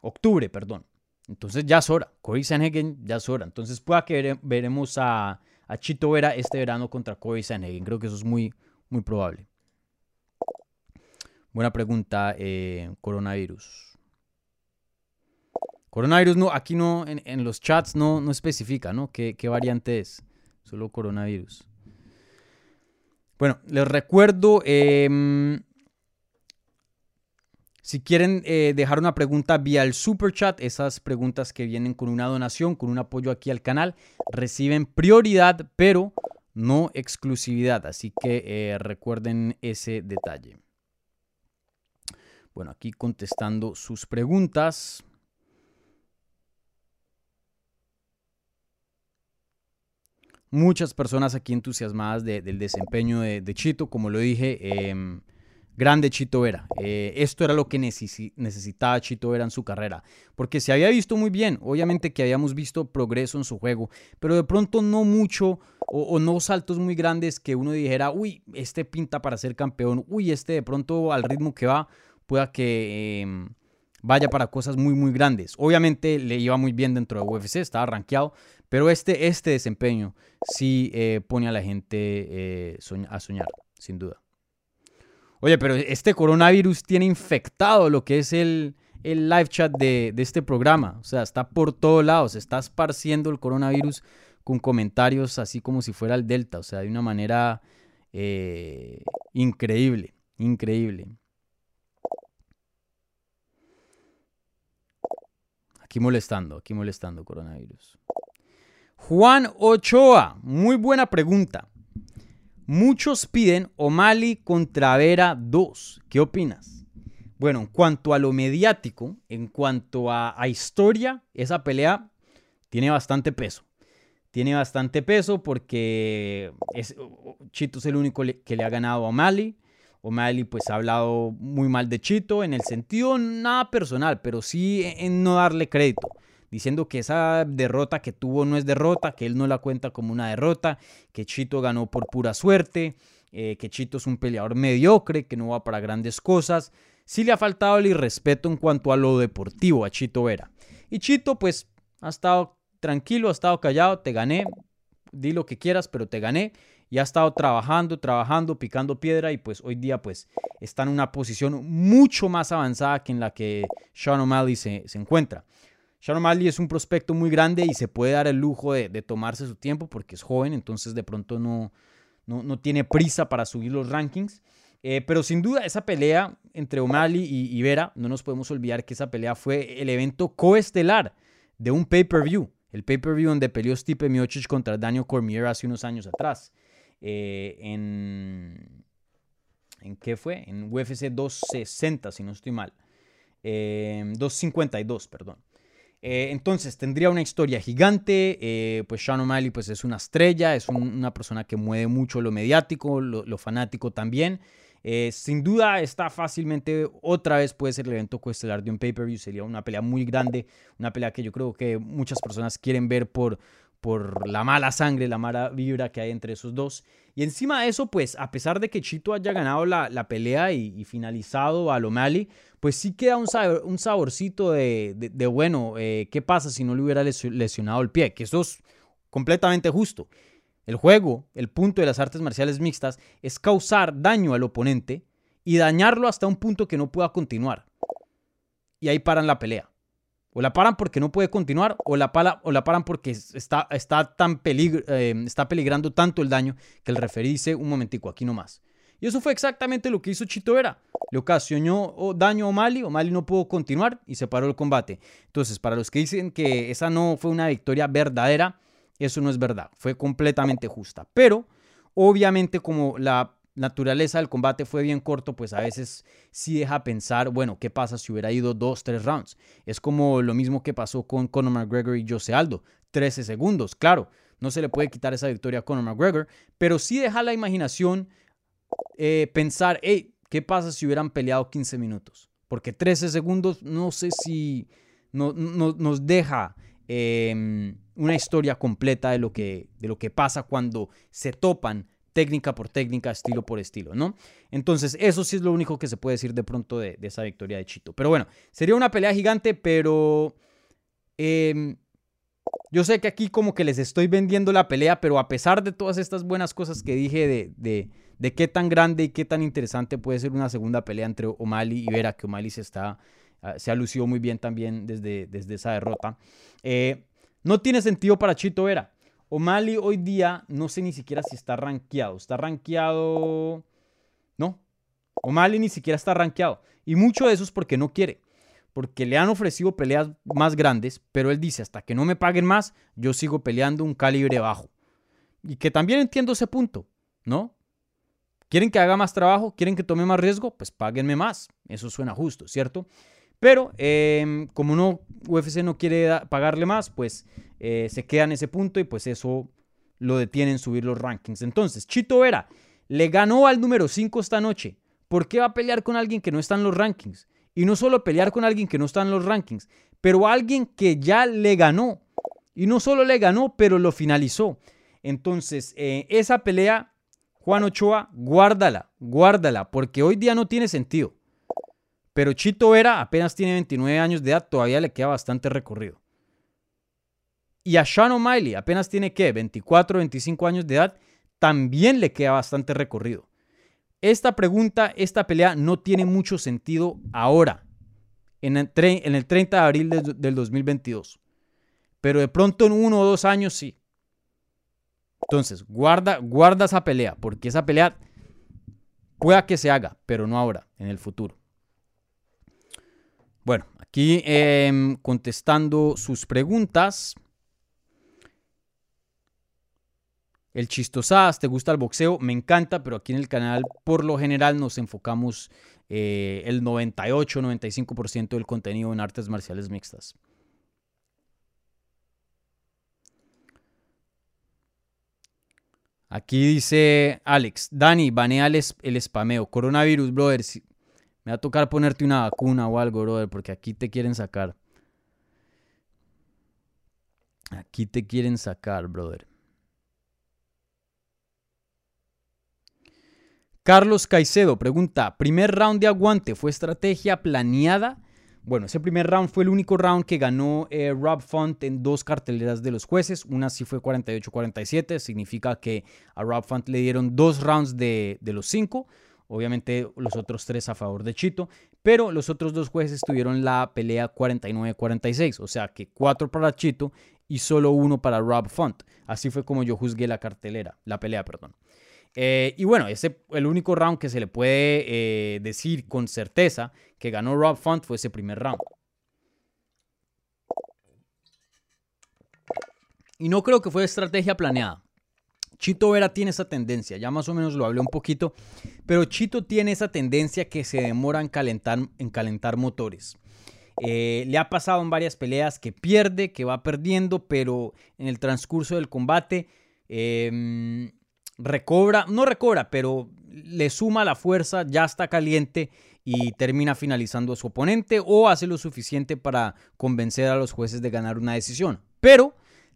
Octubre, perdón. Entonces ya es hora. Corey Sanhagen ya es hora. Entonces pueda que veremos a, a Chito Vera este verano contra Corey Sanhagen. Creo que eso es muy, muy probable. Buena pregunta, eh, coronavirus. Coronavirus, no, aquí no, en, los chats no, no especifica, ¿no? ¿Qué, ¿Qué, variante es? Solo coronavirus. Bueno, les recuerdo, em, si quieren eh, dejar una pregunta vía el super chat, esas preguntas que vienen con una donación, con un apoyo aquí al canal, reciben prioridad, pero no exclusividad. Así que eh, recuerden ese detalle. Bueno, aquí contestando sus preguntas. Muchas personas aquí entusiasmadas del desempeño de, Chito, como lo dije, em, grande Chito Vera. Eh, esto era lo que necesitaba Chito Vera en su carrera, porque se había visto muy bien, obviamente que habíamos visto progreso en su juego, pero de pronto no mucho o, no saltos muy grandes que uno dijera, uy, este pinta para ser campeón, uy, este de pronto al ritmo que va, pueda que em, vaya para cosas muy, muy grandes. Obviamente le iba muy bien dentro de UFC, estaba rankeado, pero este, este desempeño sí eh, pone a la gente eh, a soñar, sin duda. Oye, pero este coronavirus tiene infectado lo que es el, live chat de, este programa. O sea, está por todos lados, está esparciendo el coronavirus con comentarios así como si fuera el Delta. O sea, de una manera eh, increíble, increíble. Aquí molestando, aquí molestando coronavirus. Juan Ochoa, muy buena pregunta. Muchos piden O'Malley contra Vera 2. ¿Qué opinas? Bueno, en cuanto a lo mediático, en cuanto a, historia, esa pelea tiene bastante peso. Tiene bastante peso porque es, Chito es el único que le ha ganado a O'Malley. O'Malley pues ha hablado muy mal de Chito en el sentido nada personal, pero sí en no darle crédito, diciendo que esa derrota que tuvo no es derrota, que él no la cuenta como una derrota, que Chito ganó por pura suerte, eh, que Chito es un peleador mediocre, que no va para grandes cosas. Sí le ha faltado el irrespeto en cuanto a lo deportivo a Chito Vera. Y Chito pues ha estado tranquilo, ha estado callado, te gané, di lo que quieras, pero te gané y ha estado trabajando, trabajando, picando piedra y pues hoy día pues está en una posición mucho más avanzada que en la que Sean O'Malley se, encuentra. Sean O'Malley es un prospecto muy grande y se puede dar el lujo de, tomarse su tiempo porque es joven, entonces de pronto no, no, tiene prisa para subir los rankings. Eh, pero sin duda esa pelea entre O'Malley y, y, Vera, no nos podemos olvidar que esa pelea fue el evento coestelar de un pay-per-view. El pay-per-view donde peleó Stipe Miocic contra Daniel Cormier hace unos años atrás. Eh, en... ¿En qué fue? En UFC 260, si no estoy mal. 252, em, perdón. Eh, entonces, tendría una historia gigante. Eh, pues Sean O'Malley pues, es una estrella, es una persona que mueve mucho lo mediático, lo, fanático también. sin duda está fácilmente, otra vez puede ser el evento coestelar de un pay-per-view, sería una pelea muy grande, una pelea que yo creo que muchas personas quieren ver por, por la mala sangre, la mala vibra que hay entre esos dos. Y encima de eso, pues a pesar de que Chito haya ganado la, pelea y, finalizado a Lomali, pues sí queda un, un saborcito de, bueno, eh, ¿qué pasa si no le hubiera lesionado el pie? Que eso es completamente justo. El juego, el punto de las artes marciales mixtas, es causar daño al oponente y dañarlo hasta un punto que no pueda continuar. Y ahí paran la pelea. O la paran porque no puede continuar, o la, o la paran porque está, está, tan eh, está peligrando tanto el daño que el referí dice un momentico, aquí nomás. Y eso fue exactamente lo que hizo Chito Vera. Le ocasionó daño a O'Malley, O'Malley no pudo continuar y se paró el combate. Entonces, para los que dicen que esa no fue una victoria verdadera, eso no es verdad. Fue completamente justa. Pero, obviamente, como la naturaleza del combate fue bien corto, pues a veces sí deja pensar, bueno, ¿qué pasa si hubiera ido dos, tres rounds? Es como lo mismo que pasó con Conor McGregor y Jose Aldo, 13 segundos, claro, no se le puede quitar esa victoria a Conor McGregor, pero sí deja la imaginación eh, pensar, hey, ¿qué pasa si hubieran peleado 15 minutos? Porque 13 segundos no sé si no, nos deja em, una historia completa de lo, que, de lo que pasa cuando se topan técnica por técnica, estilo por estilo, ¿no? Entonces, eso sí es lo único que se puede decir de pronto de, esa victoria de Chito. Pero bueno, sería una pelea gigante, pero em, Yo sé que aquí como que les estoy vendiendo la pelea, pero a pesar de todas estas buenas cosas que dije de, de, de qué tan grande y qué tan interesante puede ser una segunda pelea entre O'Malley y Vera, que O'Malley se está ah, se ha lucido muy bien también desde, desde esa derrota. Eh, no tiene sentido para Chito Vera. O'Malley hoy día no sé ni siquiera si está rankeado. Está rankeado... No. O'Malley ni siquiera está rankeado. Y mucho de eso es porque no quiere. Porque le han ofrecido peleas más grandes, pero él dice, hasta que no me paguen más, yo sigo peleando un calibre bajo. Y que también entiendo ese punto, ¿no? ¿Quieren que haga más trabajo? ¿Quieren que tome más riesgo? Pues páguenme más. Eso suena justo, ¿cierto? Pero em, como no, UFC no quiere pagarle más, pues eh, se queda en ese punto y pues eso lo detiene en subir los rankings. Entonces, Chito Vera le ganó al número 5 esta noche. ¿Por qué va a pelear con alguien que no está en los rankings? Y no solo pelear con alguien que no está en los rankings, pero alguien que ya le ganó. Y no solo le ganó, pero lo finalizó. Entonces, eh, esa pelea Juan Ochoa, guárdala, guárdala, porque hoy día no tiene sentido. Pero Chito Vera apenas tiene 29 años de edad, todavía le queda bastante recorrido. Y a Sean O'Malley apenas tiene, ¿qué? 24, 25 años de edad, también le queda bastante recorrido. Esta pregunta, esta pelea no tiene mucho sentido ahora, en el, 30 de abril del 2022. Pero de pronto en uno o dos años sí. Entonces, guarda, guarda esa pelea, porque esa pelea pueda que se haga, pero no ahora, en el futuro. Bueno, aquí em, contestando sus preguntas. El chistosas, ¿te gusta el boxeo? Me encanta, pero aquí en el canal por lo general nos enfocamos eh, el 98-95% del contenido en artes marciales mixtas. Aquí dice Alex, Dani, banea el spameo. Coronavirus, brother. me va a tocar ponerte una vacuna o algo, brother, porque aquí te quieren sacar. Aquí te quieren sacar, brother. Carlos Caicedo pregunta, primer round de aguante, ¿fue estrategia planeada? Bueno, ese primer round fue el único round que ganó eh, Rob Font en dos carteleras de los jueces. Una sí fue 48-47, significa que a Rob Font le dieron dos rounds de, los cinco. Obviamente los otros tres a favor de Chito, pero los otros dos jueces tuvieron la pelea 49-46, o sea que cuatro para Chito y solo uno para Rob Font. Así fue como yo juzgué la cartelera, la pelea, perdón. Eh, y bueno, ese, el único round que se le puede eh, decir con certeza que ganó Rob Font fue ese primer round. Y no creo que fue estrategia planeada. Chito Vera tiene esa tendencia, ya más o menos lo hablé un poquito, pero Chito tiene esa tendencia que se demora en calentar, en calentar motores. Eh, le ha pasado en varias peleas que pierde, que va perdiendo, pero en el transcurso del combate em, recobra, no recobra, pero le suma la fuerza, ya está caliente y termina finalizando a su oponente o hace lo suficiente para convencer a los jueces de ganar una decisión. Pero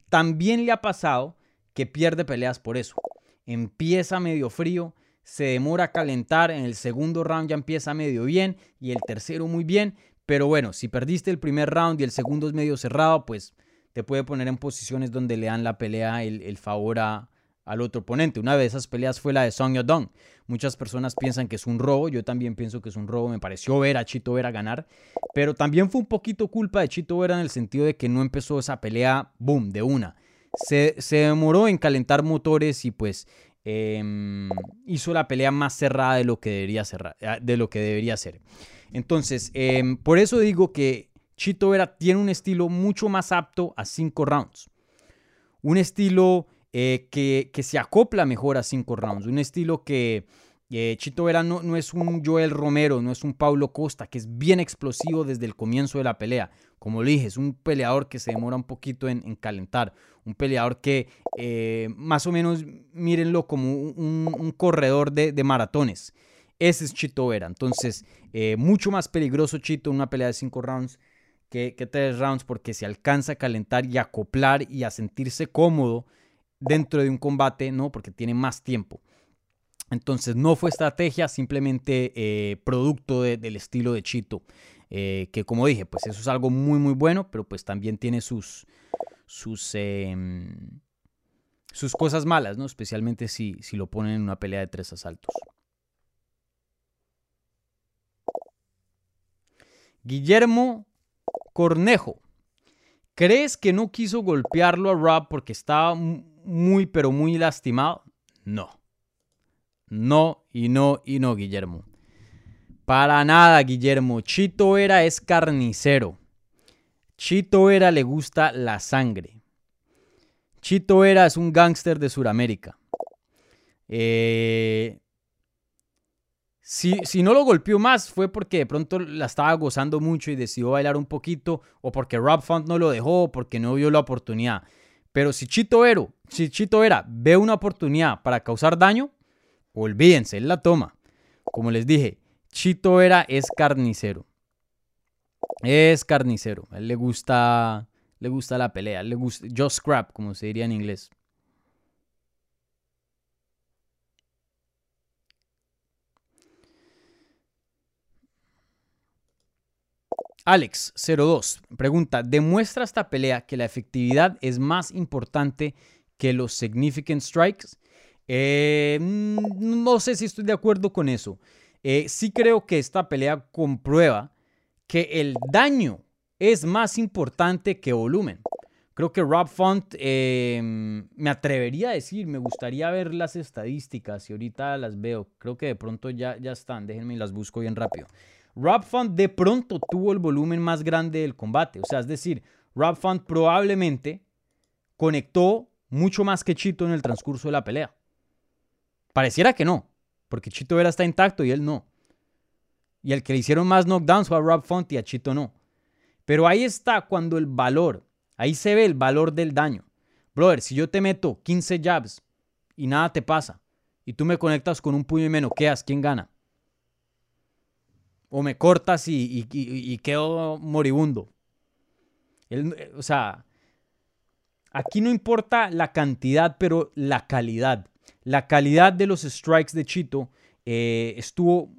también le ha pasado que pierde peleas por eso. Empieza medio frío, se demora a calentar, en el segundo round ya empieza medio bien y el tercero muy bien, pero bueno, si perdiste el primer round y el segundo es medio cerrado, pues te puede poner en posiciones donde le dan la pelea el, el favor a, al otro oponente. Una de esas peleas fue la de Song Yodong. Muchas personas piensan que es un robo, yo también pienso que es un robo, me pareció ver a Chito Vera ganar, pero también fue un poquito culpa de Chito Vera en el sentido de que no empezó esa pelea, boom, de una. Se, demoró en calentar motores y pues em, hizo la pelea más cerrada de lo que debería, cerrar, eh, de lo que debería ser. Entonces, em, por eso digo que Chito Vera tiene un estilo mucho más apto a cinco rounds. Un estilo eh, que, se acopla mejor a cinco rounds. Un estilo que eh, Chito Vera no, es un Joel Romero, no es un Paulo Costa, que es bien explosivo desde el comienzo de la pelea. Como le dije, es un peleador que se demora un poquito en, calentar. Un peleador que eh, más o menos mírenlo como un, corredor de, maratones. Ese es Chito Vera. Entonces, mucho más peligroso Chito en una pelea de cinco rounds que, que tres rounds porque se alcanza a calentar y acoplar y a sentirse cómodo dentro de un combate, ¿no? Porque tiene más tiempo. Entonces no fue estrategia, simplemente eh, producto del estilo de Chito. Eh, que como dije, pues eso es algo muy muy bueno, pero pues también tiene sus, sus, em, sus cosas malas, ¿no? Especialmente si, si lo ponen en una pelea de tres asaltos. Guillermo Cornejo. ¿Crees que no quiso golpearlo a Rob porque estaba muy, pero muy lastimado? No. No y no y no, Guillermo. Para nada, Guillermo. Chito Era es carnicero. Chito Era le gusta la sangre. Chito Era es un gángster de Sudamérica. Eh, si, si, no lo golpeó más fue porque de pronto la estaba gozando mucho y decidió bailar un poquito, o porque Rob no lo dejó, o porque no vio la oportunidad. Pero si Chito, Era, si Chito Era ve una oportunidad para causar daño, olvídense, él la toma. Como les dije, Chito Era es carnicero. Es carnicero. A él le gusta, le gusta la pelea. Le gusta, just scrap, como se diría en inglés. Alex02 pregunta, ¿demuestra esta pelea que la efectividad es más importante que los significant strikes? Eh, mm, no sé si estoy de acuerdo con eso. Eh, sí creo que esta pelea comprueba que el daño es más importante que volumen. Creo que Rob Font, em, me atrevería a decir, me gustaría ver las estadísticas y ahorita las veo. Creo que de pronto ya, ya están, déjenme y las busco bien rápido. Rob Font de pronto tuvo el volumen más grande del combate. O sea, es decir, Rob Font probablemente conectó mucho más que Chito en el transcurso de la pelea. Pareciera que no, porque Chito Vera está intacto y él no. Y el que le hicieron más knockdowns fue a Rob Font y a Chito no. Pero ahí está cuando el valor, ahí se ve el valor del daño. Brother, si yo te meto 15 jabs y nada te pasa, y tú me conectas con un puño y me noqueas, ¿quién gana? O me cortas y, y, quedo moribundo. o sea, aquí no importa la cantidad, pero la calidad. La calidad de los strikes de Chito eh, estuvo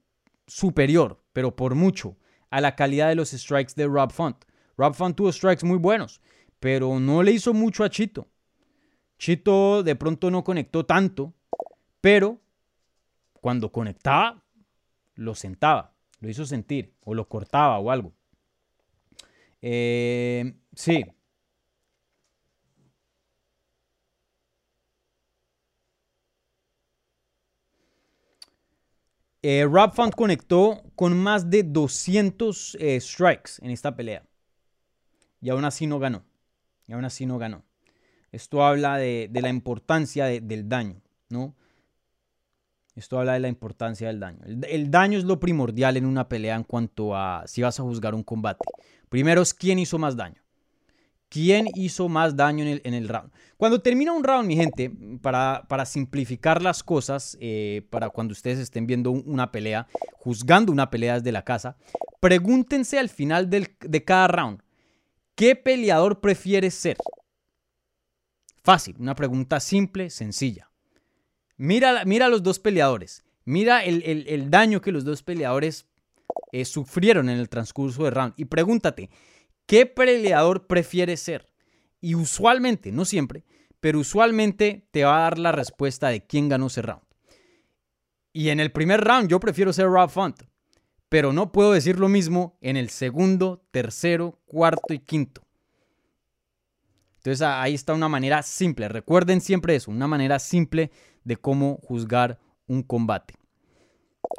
superior, pero por mucho, a la calidad de los strikes de Rob Font. Rob Font tuvo strikes muy buenos, pero no le hizo mucho a Chito. Chito de pronto no conectó tanto, pero cuando conectaba, lo sentaba, lo hizo sentir, o lo cortaba o algo. Eh, sí, Eh, conectó con más de 200 eh, strikes en esta pelea. Y aún así no ganó. Y aún así no ganó. Esto habla de, la importancia del daño, ¿no? Esto habla de la importancia del daño. el, daño es lo primordial en una pelea en cuanto a si vas a juzgar un combate. Primero es quién hizo más daño. ¿Quién hizo más daño en el, round? Cuando termina un round, mi gente, para, simplificar las cosas, eh, para cuando ustedes estén viendo una pelea, juzgando una pelea desde la casa, pregúntense al final de cada round, ¿qué peleador prefieres ser? Fácil, una pregunta simple, sencilla. Mira, mira los dos peleadores, mira el, daño que los dos peleadores eh, sufrieron en el transcurso del round y pregúntate, ¿Qué peleador prefieres ser? Y usualmente, no siempre, pero usualmente te va a dar la respuesta de quién ganó ese round. Y en el primer round yo prefiero ser Rob Font, pero no puedo decir lo mismo en el segundo, tercero, cuarto y quinto. Entonces ahí está una manera simple, recuerden siempre eso, una manera simple de cómo juzgar un combate.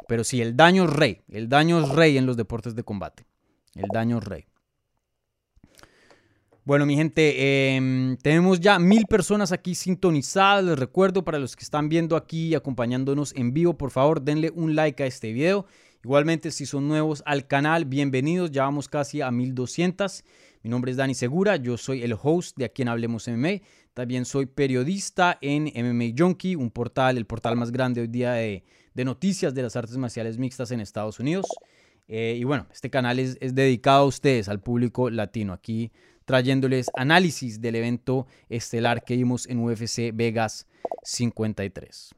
Pero sí, el daño es rey, el daño es rey en los deportes de combate. El daño es rey. Bueno, mi gente, em, tenemos ya mil personas aquí sintonizadas. Les recuerdo para los que están viendo aquí y acompañándonos en vivo, por favor, denle un like a este video. Igualmente, si son nuevos al canal, bienvenidos. Ya vamos casi a 1200. Mi nombre es Dani Segura, yo soy el host de Aquí en Hablemos MMA. También soy periodista en MMA Junkie, un portal, el portal más grande hoy día de, noticias de las artes marciales mixtas en Estados Unidos. Eh, y bueno, este canal es dedicado a ustedes, al público latino. Aquí trayéndoles análisis del evento estelar que vimos en UFC Vegas 53.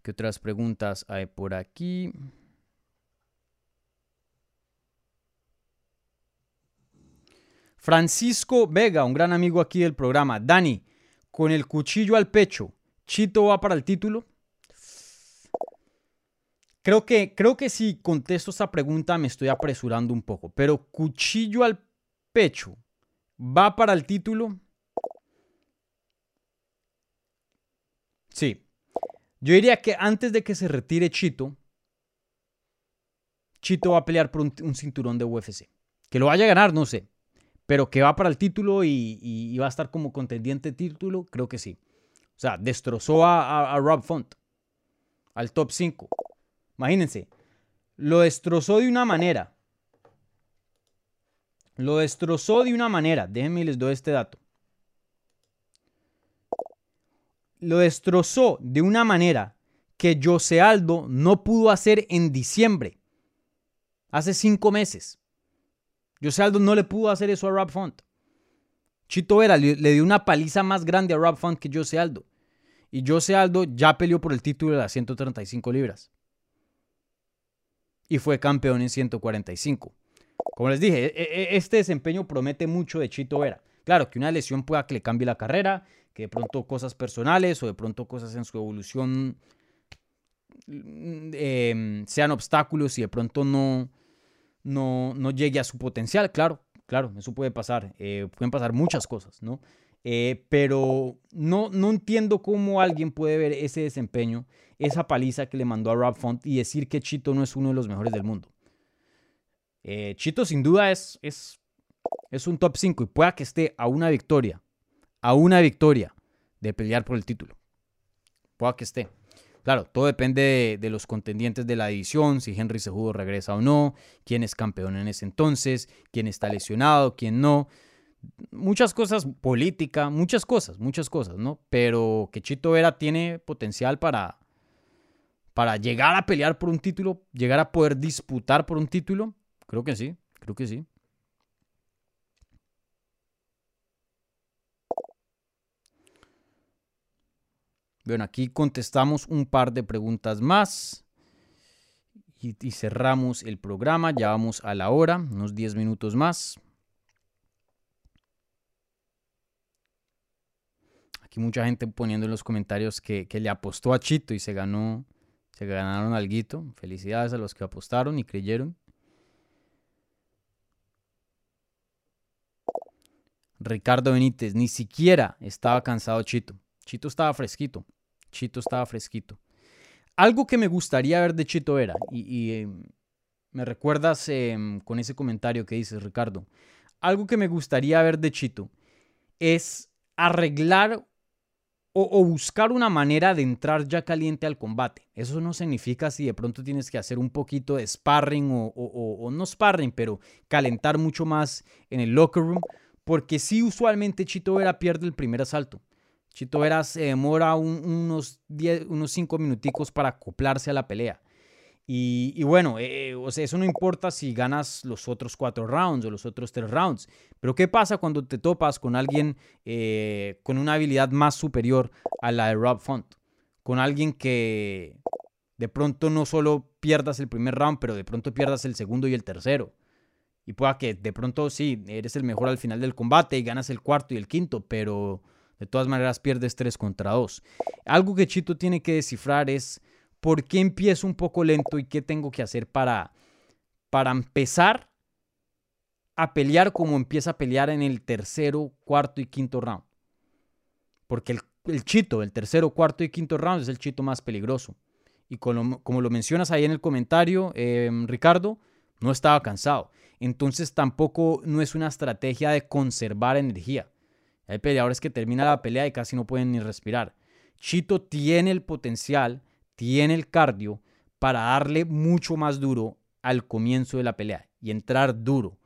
¿Qué otras preguntas hay por aquí? Francisco Vega, un gran amigo aquí del programa. Dani, con el cuchillo al pecho, ¿Chito va para el título? Creo que, creo que si contesto esta pregunta me estoy apresurando un poco, pero cuchillo al pecho, ¿va para el título? Sí. Yo diría que antes de que se retire Chito, Chito va a pelear por un, cinturón de UFC. Que lo vaya a ganar, no sé. Pero que va para el título y, va a estar como contendiente título, creo que sí. O sea, destrozó a, a Rob Font. Al top 5. Imagínense. Lo destrozó de una manera. Lo destrozó de una manera. Déjenme les doy este dato. Lo destrozó de una manera que José Aldo no pudo hacer en diciembre hace cinco meses. José Aldo no le pudo hacer eso a Rob Font. Chito Vera le, dio una paliza más grande a Rob Font que José Aldo. Y José Aldo ya peleó por el título de las 135 libras. Y fue campeón en 145. Como les dije, e, e, este desempeño promete mucho de Chito Vera. Claro, que una lesión pueda que le cambie la carrera, que de pronto cosas personales o de pronto cosas en su evolución mm, em, sean obstáculos y de pronto no, no, llegue a su potencial, claro, claro, eso puede pasar, eh, pueden pasar muchas cosas, ¿no? Eh, pero no, no entiendo cómo alguien puede ver ese desempeño, esa paliza que le mandó a Rob Font y decir que Chito no es uno de los mejores del mundo. Eh, Chito sin duda es, es, es un top 5 y pueda que esté a una victoria, a una victoria de pelear por el título. Pueda que esté. Claro, todo depende de, los contendientes de la división, si Henry Sejudo regresa o no, quién es campeón en ese entonces, quién está lesionado, quién no. Muchas cosas, política, muchas cosas, muchas cosas, ¿no? Pero que Chito Vera tiene potencial para, para llegar a pelear por un título, llegar a poder disputar por un título, creo que sí, creo que sí. Bueno, aquí contestamos un par de preguntas más y, cerramos el programa. Ya vamos a la hora, unos 10 minutos más. Aquí mucha gente poniendo en los comentarios que, le apostó a Chito y se ganó, se ganaron algo. Felicidades a los que apostaron y creyeron. Ricardo Benítez, ni siquiera estaba cansado Chito. Chito estaba fresquito. Chito estaba fresquito. Algo que me gustaría ver de Chito era, y, em, me recuerdas em, con ese comentario que dices, Ricardo, algo que me gustaría ver de Chito es arreglar o, buscar una manera de entrar ya caliente al combate. Eso no significa si de pronto tienes que hacer un poquito de sparring o, no sparring, pero calentar mucho más en el locker room, porque sí usualmente Chito Vera pierde el primer asalto. Chito Vera se demora unos, unos cinco minuticos para acoplarse a la pelea. Y, bueno, eh, o sea, eso no importa si ganas los otros cuatro rounds o los otros tres rounds. Pero ¿qué pasa cuando te topas con alguien eh, con una habilidad más superior a la de Rob Font? Con alguien que de pronto no solo pierdas el primer round, pero de pronto pierdas el segundo y el tercero. Y pueda que de pronto sí, eres el mejor al final del combate y ganas el cuarto y el quinto, pero de todas maneras pierdes 3 contra 2. Algo que Chito tiene que descifrar es por qué empiezo un poco lento y qué tengo que hacer para, para empezar a pelear como empieza a pelear en el tercero, cuarto y quinto round. Porque el, Chito, el tercero, cuarto y quinto round es el Chito más peligroso. Y como, lo mencionas ahí en el comentario, em, Ricardo, no estaba cansado. Entonces tampoco no es una estrategia de conservar energía. Hay peleadores que terminan la pelea y casi no pueden ni respirar. Chito tiene el potencial, tiene el cardio para darle mucho más duro al comienzo de la pelea y entrar duro.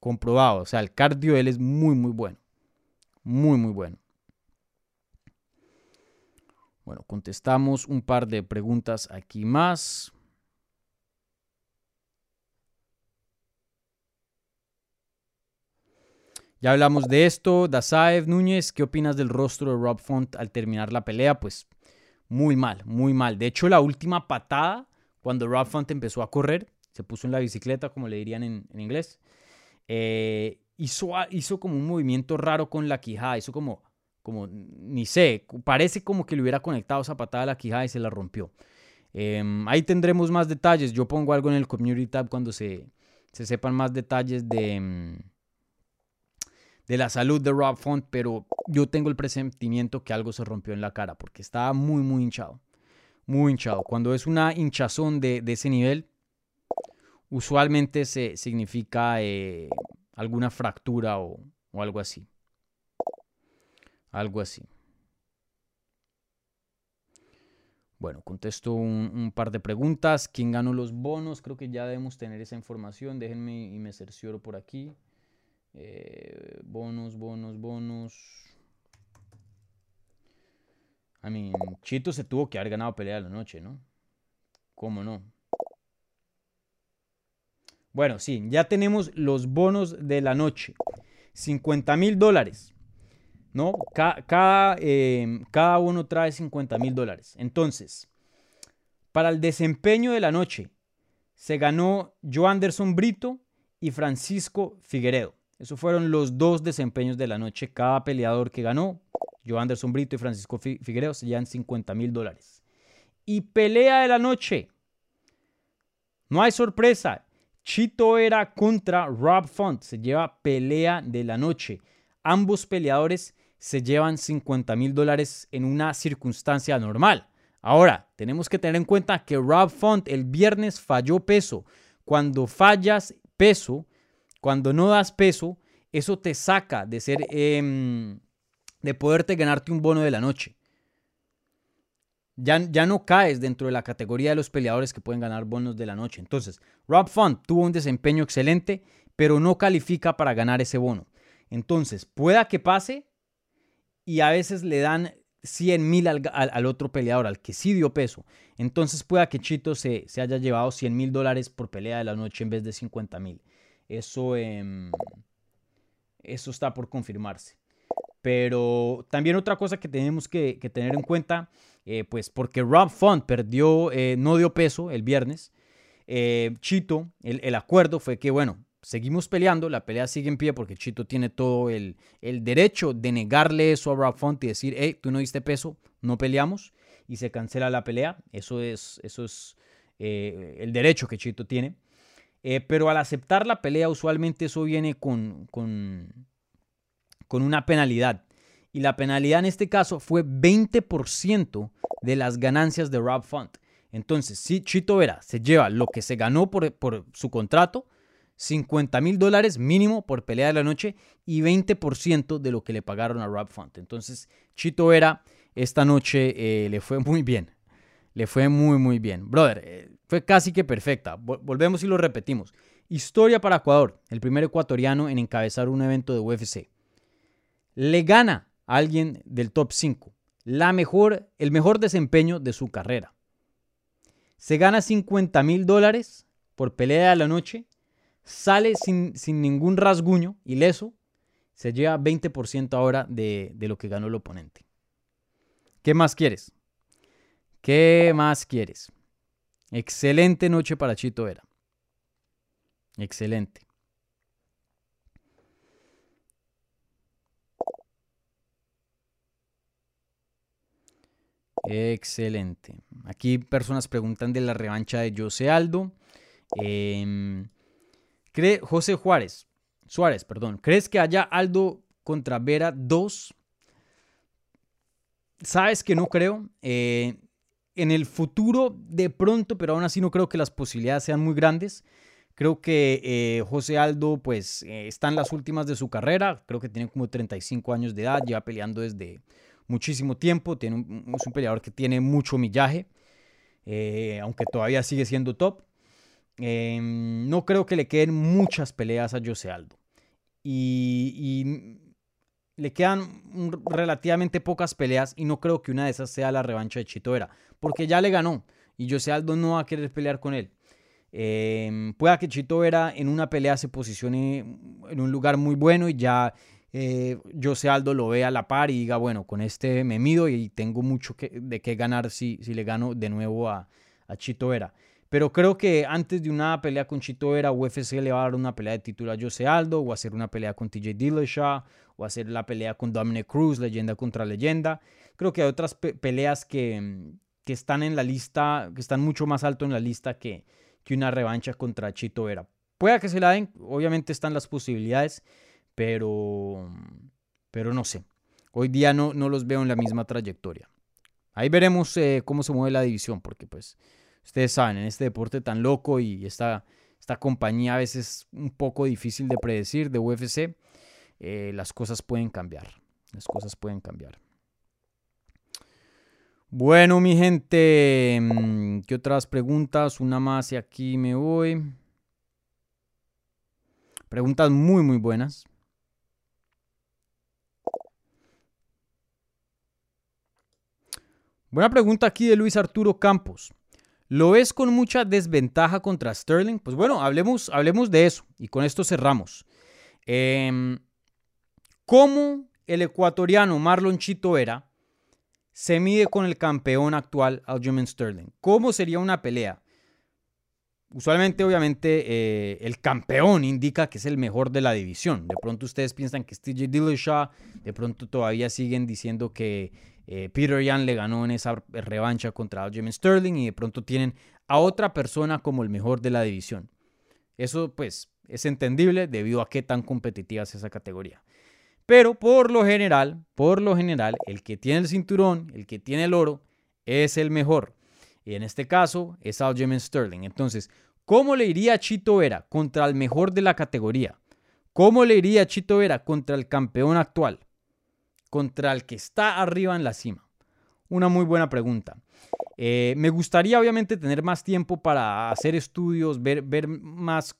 Comprobado. O sea, el cardio él es muy, muy bueno. Muy, muy bueno. Bueno, contestamos un par de preguntas aquí más. Ya hablamos de esto. Dazaev Núñez, ¿qué opinas del rostro de Rob Font al terminar la pelea? Pues muy mal, muy mal. De hecho, la última patada, cuando Rob Font empezó a correr, se puso en la bicicleta, como le dirían en, inglés, eh, hizo, hizo como un movimiento raro con la quijada, hizo como, como, ni sé, parece como que le hubiera conectado esa patada a la quijada y se la rompió. Em, ahí tendremos más detalles. Yo pongo algo en el Community Tab cuando se, se sepan más detalles de, em, de la salud de Rob Font, pero yo tengo el presentimiento que algo se rompió en la cara porque estaba muy, muy hinchado. Muy hinchado. Cuando es una hinchazón de, ese nivel, usualmente se significa eh, alguna fractura o algo así. Algo así. Bueno, contesto un, par de preguntas. ¿Quién ganó los bonos? Creo que ya debemos tener esa información. Déjenme y me cercioro por aquí. Eh, bonos, bonos, bonos. A mí, Chito se tuvo que haber ganado pelea de la noche, ¿no? ¿Cómo no? Bueno, sí, ya tenemos los bonos de la noche. 50 mil dólares. ¿no? Cada, em, cada, uno trae 50 mil dólares. Entonces, para el desempeño de la noche, se ganó Joe Anderson Brito y Francisco Figueredo. Esos fueron los dos desempeños de la noche. Cada peleador que ganó, Joe Anderson Brito y Francisco Figueredo, se llevan 50 mil dólares. Y pelea de la noche. No hay sorpresa. Chito era contra Rob Font. Se lleva pelea de la noche. Ambos peleadores se llevan 50 mil dólares en una circunstancia normal. Ahora, tenemos que tener en cuenta que Rob Font el viernes falló peso. Cuando fallas peso, cuando no das peso, eso te saca de ser, em, de poderte ganarte un bono de la noche. Ya, ya, no caes dentro de la categoría de los peleadores que pueden ganar bonos de la noche. Entonces, Rob Font tuvo un desempeño excelente, pero no califica para ganar ese bono. Entonces, pueda que pase, y a veces le dan 100 mil al, otro peleador, al que sí dio peso. Entonces pueda que Chito se, haya llevado 100 mil dólares por pelea de la noche en vez de 50 mil. Eso, em, eso está por confirmarse. Pero también otra cosa que tenemos que, tener en cuenta, eh, pues porque Rob Font perdió, eh, no dio peso el viernes, eh, Chito, el, el, acuerdo fue que, bueno, seguimos peleando, la pelea sigue en pie porque Chito tiene todo el, derecho de negarle eso a Rob Font y decir, hey, tú no diste peso, no peleamos y se cancela la pelea. Eso es, eso es el derecho que Chito tiene. Eh, pero al aceptar la pelea, usualmente eso viene con, con, con una penalidad. Y la penalidad en este caso fue 20% de las ganancias de Rob Font. Entonces, si Chito Vera se lleva lo que se ganó por, por su contrato, 50 mil dólares mínimo por pelea de la noche y 20% de lo que le pagaron a Rob Font. Entonces, Chito Vera esta noche eh, le fue muy bien. Le fue muy, muy bien. Brother, eh, fue casi que perfecta. Volvemos y lo repetimos. Historia para Ecuador, el primer ecuatoriano en encabezar un evento de UFC. Le gana a alguien del top 5. La mejor, el mejor desempeño de su carrera. Se gana 50 mil dólares por pelea de la noche sale sin, ningún rasguño, ileso, se lleva 20% ahora de, de, lo que ganó el oponente. ¿Qué más quieres? ¿Qué más quieres? Excelente noche para Chito Vera. Excelente. Excelente. Aquí personas preguntan de la revancha de José Aldo. Eh, ¿Cree José Juárez, Suárez, perdón, ¿crees que haya Aldo contra Vera 2? Sabes que no creo. Eh, en el futuro, de pronto, pero aún así no creo que las posibilidades sean muy grandes. Creo que eh, José Aldo, pues, eh, está en las últimas de su carrera. Creo que tiene como 35 años de edad, lleva peleando desde muchísimo tiempo. Tiene es un peleador que tiene mucho millaje, aunque todavía sigue siendo top. Em, no creo que le queden muchas peleas a José Aldo. Y, le quedan relativamente pocas peleas y no creo que una de esas sea la revancha de Chito Vera, porque ya le ganó y José Aldo no va a querer pelear con él. Eh, pueda que Chito Vera en una pelea se posicione en un lugar muy bueno y ya eh, José Aldo lo vea a la par y diga, bueno, con este me mido y tengo mucho que, de qué ganar si, si le gano de nuevo a, a Chito Vera. Pero creo que antes de una pelea con Chito Vera, UFC le va a dar una pelea de título a Jose Aldo, o hacer una pelea con TJ Dillashaw, o hacer la pelea con Dominic Cruz, leyenda contra leyenda. Creo que hay otras peleas que, que, están en la lista, que están mucho más alto en la lista que, que una revancha contra Chito Vera. Puede que se la den, obviamente están las posibilidades, pero, pero no sé. Hoy día no, no los veo en la misma trayectoria. Ahí veremos eh, cómo se mueve la división, porque pues ustedes saben, en este deporte tan loco y esta, esta compañía a veces un poco difícil de predecir de UFC, eh, las cosas pueden cambiar. Las cosas pueden cambiar. Bueno, mi gente, mm, ¿qué otras preguntas? Una más y aquí me voy. Preguntas muy, muy buenas. Buena pregunta aquí de Luis Arturo Campos. ¿Lo ves con mucha desventaja contra Sterling? Pues bueno, hablemos, hablemos de eso y con esto cerramos. Em, ¿Cómo el ecuatoriano Marlon Chito Vera se mide con el campeón actual Aljamain Sterling? ¿Cómo sería una pelea? Usualmente, obviamente, eh, el campeón indica que es el mejor de la división. De pronto ustedes piensan que es TJ Dillashaw, de pronto todavía siguen diciendo que eh, Peter Yan le ganó en esa revancha contra Aljamain Sterling y de pronto tienen a otra persona como el mejor de la división. Eso, pues, es entendible debido a qué tan competitiva es esa categoría. Pero por lo general, por lo general, el que tiene el cinturón, el que tiene el oro, es el mejor. Y en este caso es Aljamain Sterling. Entonces, ¿cómo le iría Chito Vera contra el mejor de la categoría? ¿Cómo le iría Chito Vera contra el campeón actual? Contra el que está arriba en la cima. Una muy buena pregunta. Eh, me gustaría obviamente tener más tiempo para hacer estudios, ver, más,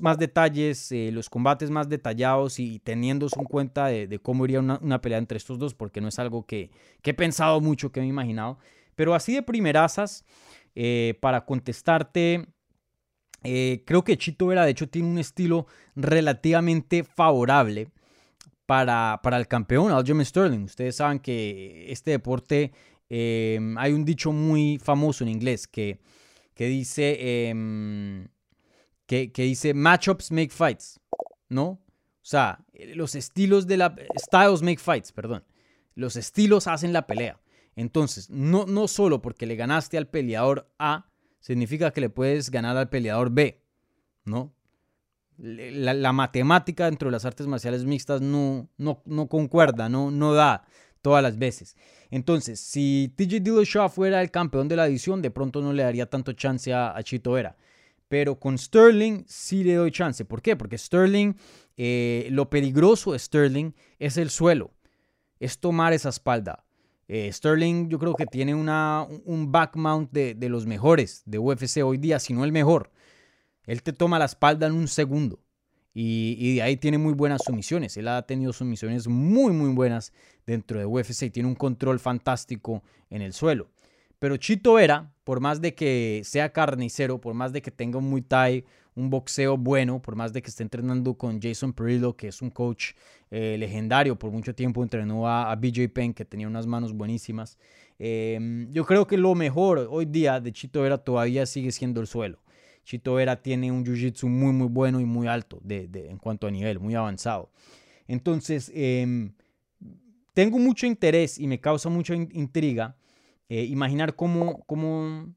más detalles, eh, los combates más detallados y teniendo en cuenta de, cómo iría una, pelea entre estos dos, porque no es algo que, he pensado mucho, que he imaginado. Pero así de primerasas, eh, para contestarte, creo que Chito Vera de hecho tiene un estilo relativamente favorable para, para el campeón, Aljamain Sterling. Ustedes saben que este deporte, em, hay un dicho muy famoso en inglés que, que dice, em, que, que dice, matchups make fights, ¿no? O sea, los estilos de la... Styles make fights, perdón. Los estilos hacen la pelea. Entonces, no, no solo porque le ganaste al peleador A, significa que le puedes ganar al peleador B, ¿no? La, matemática dentro de las artes marciales mixtas no, no, no concuerda, no, no da todas las veces. Entonces, si TJ Dillashaw fuera el campeón de la edición, de pronto no le daría tanto chance a, Chito Vera. Pero con Sterling sí le doy chance. ¿Por qué? Porque Sterling, eh, lo peligroso de Sterling es el suelo, es tomar esa espalda. Eh, Sterling yo creo que tiene una, un back mount de, los mejores de UFC hoy día, si no el mejor. Él te toma la espalda en un segundo. Y, de ahí tiene muy buenas sumisiones. Él ha tenido sumisiones muy, muy buenas dentro de UFC y tiene un control fantástico en el suelo. Pero Chito Vera, por más de que sea carnicero, por más de que tenga un Muay Thai, un boxeo bueno, por más de que esté entrenando con Jason Perillo, que es un coach eh, legendario, por mucho tiempo entrenó a, BJ Penn, que tenía unas manos buenísimas. Em, yo creo que lo mejor hoy día de Chito Vera todavía sigue siendo el suelo. Chito Vera tiene un jiu-jitsu muy, muy bueno y muy alto de, en cuanto a nivel, muy avanzado. Entonces, em, tengo mucho interés y me causa mucha intriga eh, imaginar cómo, cómo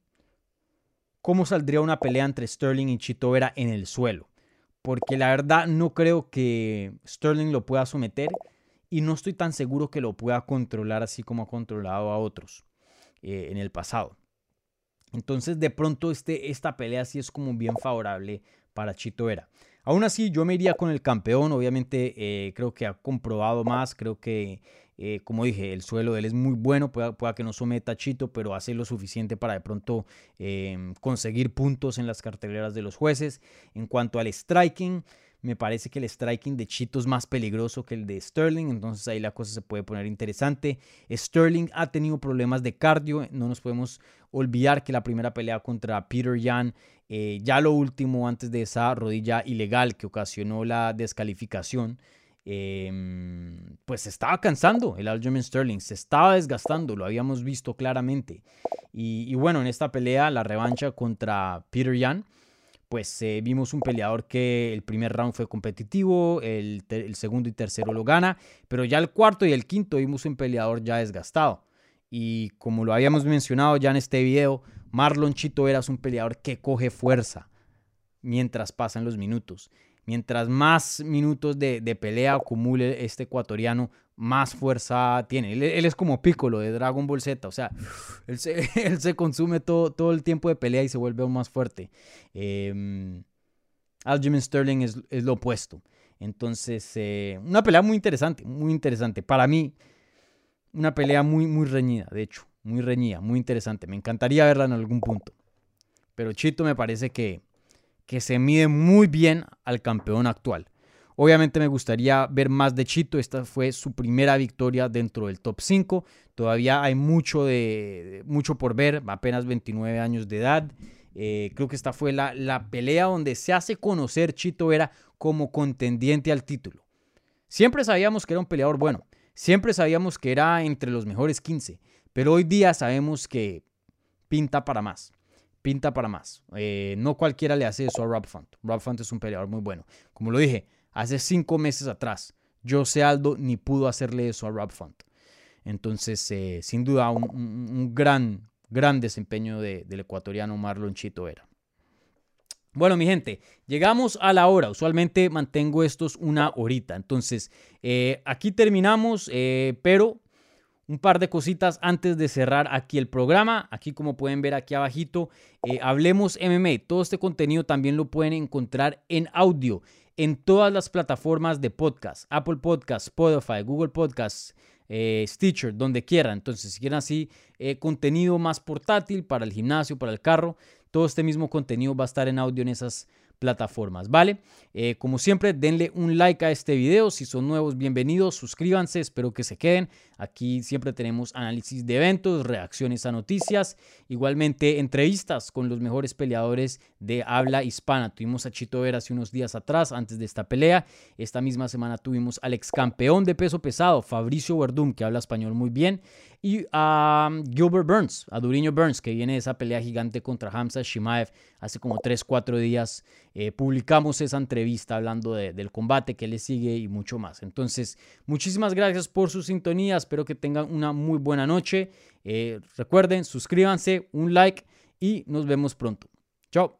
cómo saldría una pelea entre Sterling y Chito Vera en el suelo. Porque la verdad no creo que Sterling lo pueda someter y no estoy tan seguro que lo pueda controlar así como ha controlado a otros eh, en el pasado. Entonces de pronto este, esta pelea sí es como bien favorable para Chito Vera. Aún así yo me iría con el campeón, obviamente eh, creo que ha comprobado más, creo que eh, como dije, el suelo de él es muy bueno, pueda, que no someta a Chito, pero hace lo suficiente para de pronto em, conseguir puntos en las carteleras de los jueces. En cuanto al striking, me parece que el striking de Chito es más peligroso que el de Sterling, entonces ahí la cosa se puede poner interesante. Sterling ha tenido problemas de cardio, no nos podemos olvidar que la primera pelea contra Peter Yan, eh, ya lo último antes de esa rodilla ilegal que ocasionó la descalificación, em, pues se estaba cansando el Aljamain Sterling, se estaba desgastando, lo habíamos visto claramente. Y, bueno, en esta pelea, la revancha contra Peter Yan, pues eh, vimos un peleador que el primer round fue competitivo, el, el, segundo y tercero lo gana, pero ya el cuarto y el quinto vimos un peleador ya desgastado. Y como lo habíamos mencionado ya en este video, Marlon Chito era un peleador que coge fuerza mientras pasan los minutos. Mientras más minutos de, pelea acumule este ecuatoriano, más fuerza tiene. Él, es como Piccolo de Dragon Ball Z, o sea, [laughs] [laughs] él se, consume todo, todo, el tiempo de pelea y se vuelve aún más fuerte. Eh, Sterling es, lo opuesto. Entonces, eh, una pelea muy interesante, muy interesante. Para mí, una pelea muy, muy reñida, de hecho, muy reñida, muy interesante. Me encantaría verla en algún punto. Pero Chito me parece que, que se mide muy bien al campeón actual. Obviamente me gustaría ver más de Chito. Esta fue su primera victoria dentro del top 5. Todavía hay mucho, de, mucho por ver, apenas 29 años de edad. Eh, creo que esta fue la, la pelea donde se hace conocer Chito Vera como contendiente al título. Siempre sabíamos que era un peleador bueno. Siempre sabíamos que era entre los mejores 15, pero hoy día sabemos que pinta para más. Pinta para más. Eh, no cualquiera le hace eso a Rob Font. Rob Font es un peleador muy bueno. Como lo dije, hace cinco meses atrás, Jose Aldo ni pudo hacerle eso a Rob Font. Entonces, eh, sin duda, un, gran, gran desempeño del ecuatoriano Marlon Chito era. Bueno, mi gente, llegamos a la hora. Usualmente mantengo estos una horita. Entonces, eh, aquí terminamos, eh, pero un par de cositas antes de cerrar aquí el programa. Aquí como pueden ver aquí abajito, eh, hablemos MMA. Todo este contenido también lo pueden encontrar en audio en todas las plataformas de podcast. Apple Podcasts, Spotify, Google Podcasts, Stitcher, donde quieran. Entonces, si quieren así contenido más portátil para el gimnasio, para el carro, todo este mismo contenido va a estar en audio en esas plataformas, ¿vale? Eh, como siempre, denle un like a este video. Si son nuevos, bienvenidos, suscríbanse, espero que se queden. Aquí siempre tenemos análisis de eventos, reacciones a noticias, igualmente entrevistas con los mejores peleadores de habla hispana. Tuvimos a Chito Vera hace unos días atrás, antes de esta pelea. Esta misma semana tuvimos al ex campeón de peso pesado, Fabricio Verdum, que habla español muy bien, y a Gilbert Burns, a Duriño Burns, que viene de esa pelea gigante contra Hamza Shimaev hace como 3, 4 días. Eh, publicamos esa entrevista hablando del combate que le sigue y mucho más. Entonces, muchísimas gracias por su sintonía. Espero que tengan una muy buena noche. Eh, recuerden, suscríbanse, un like y nos vemos pronto. Chao.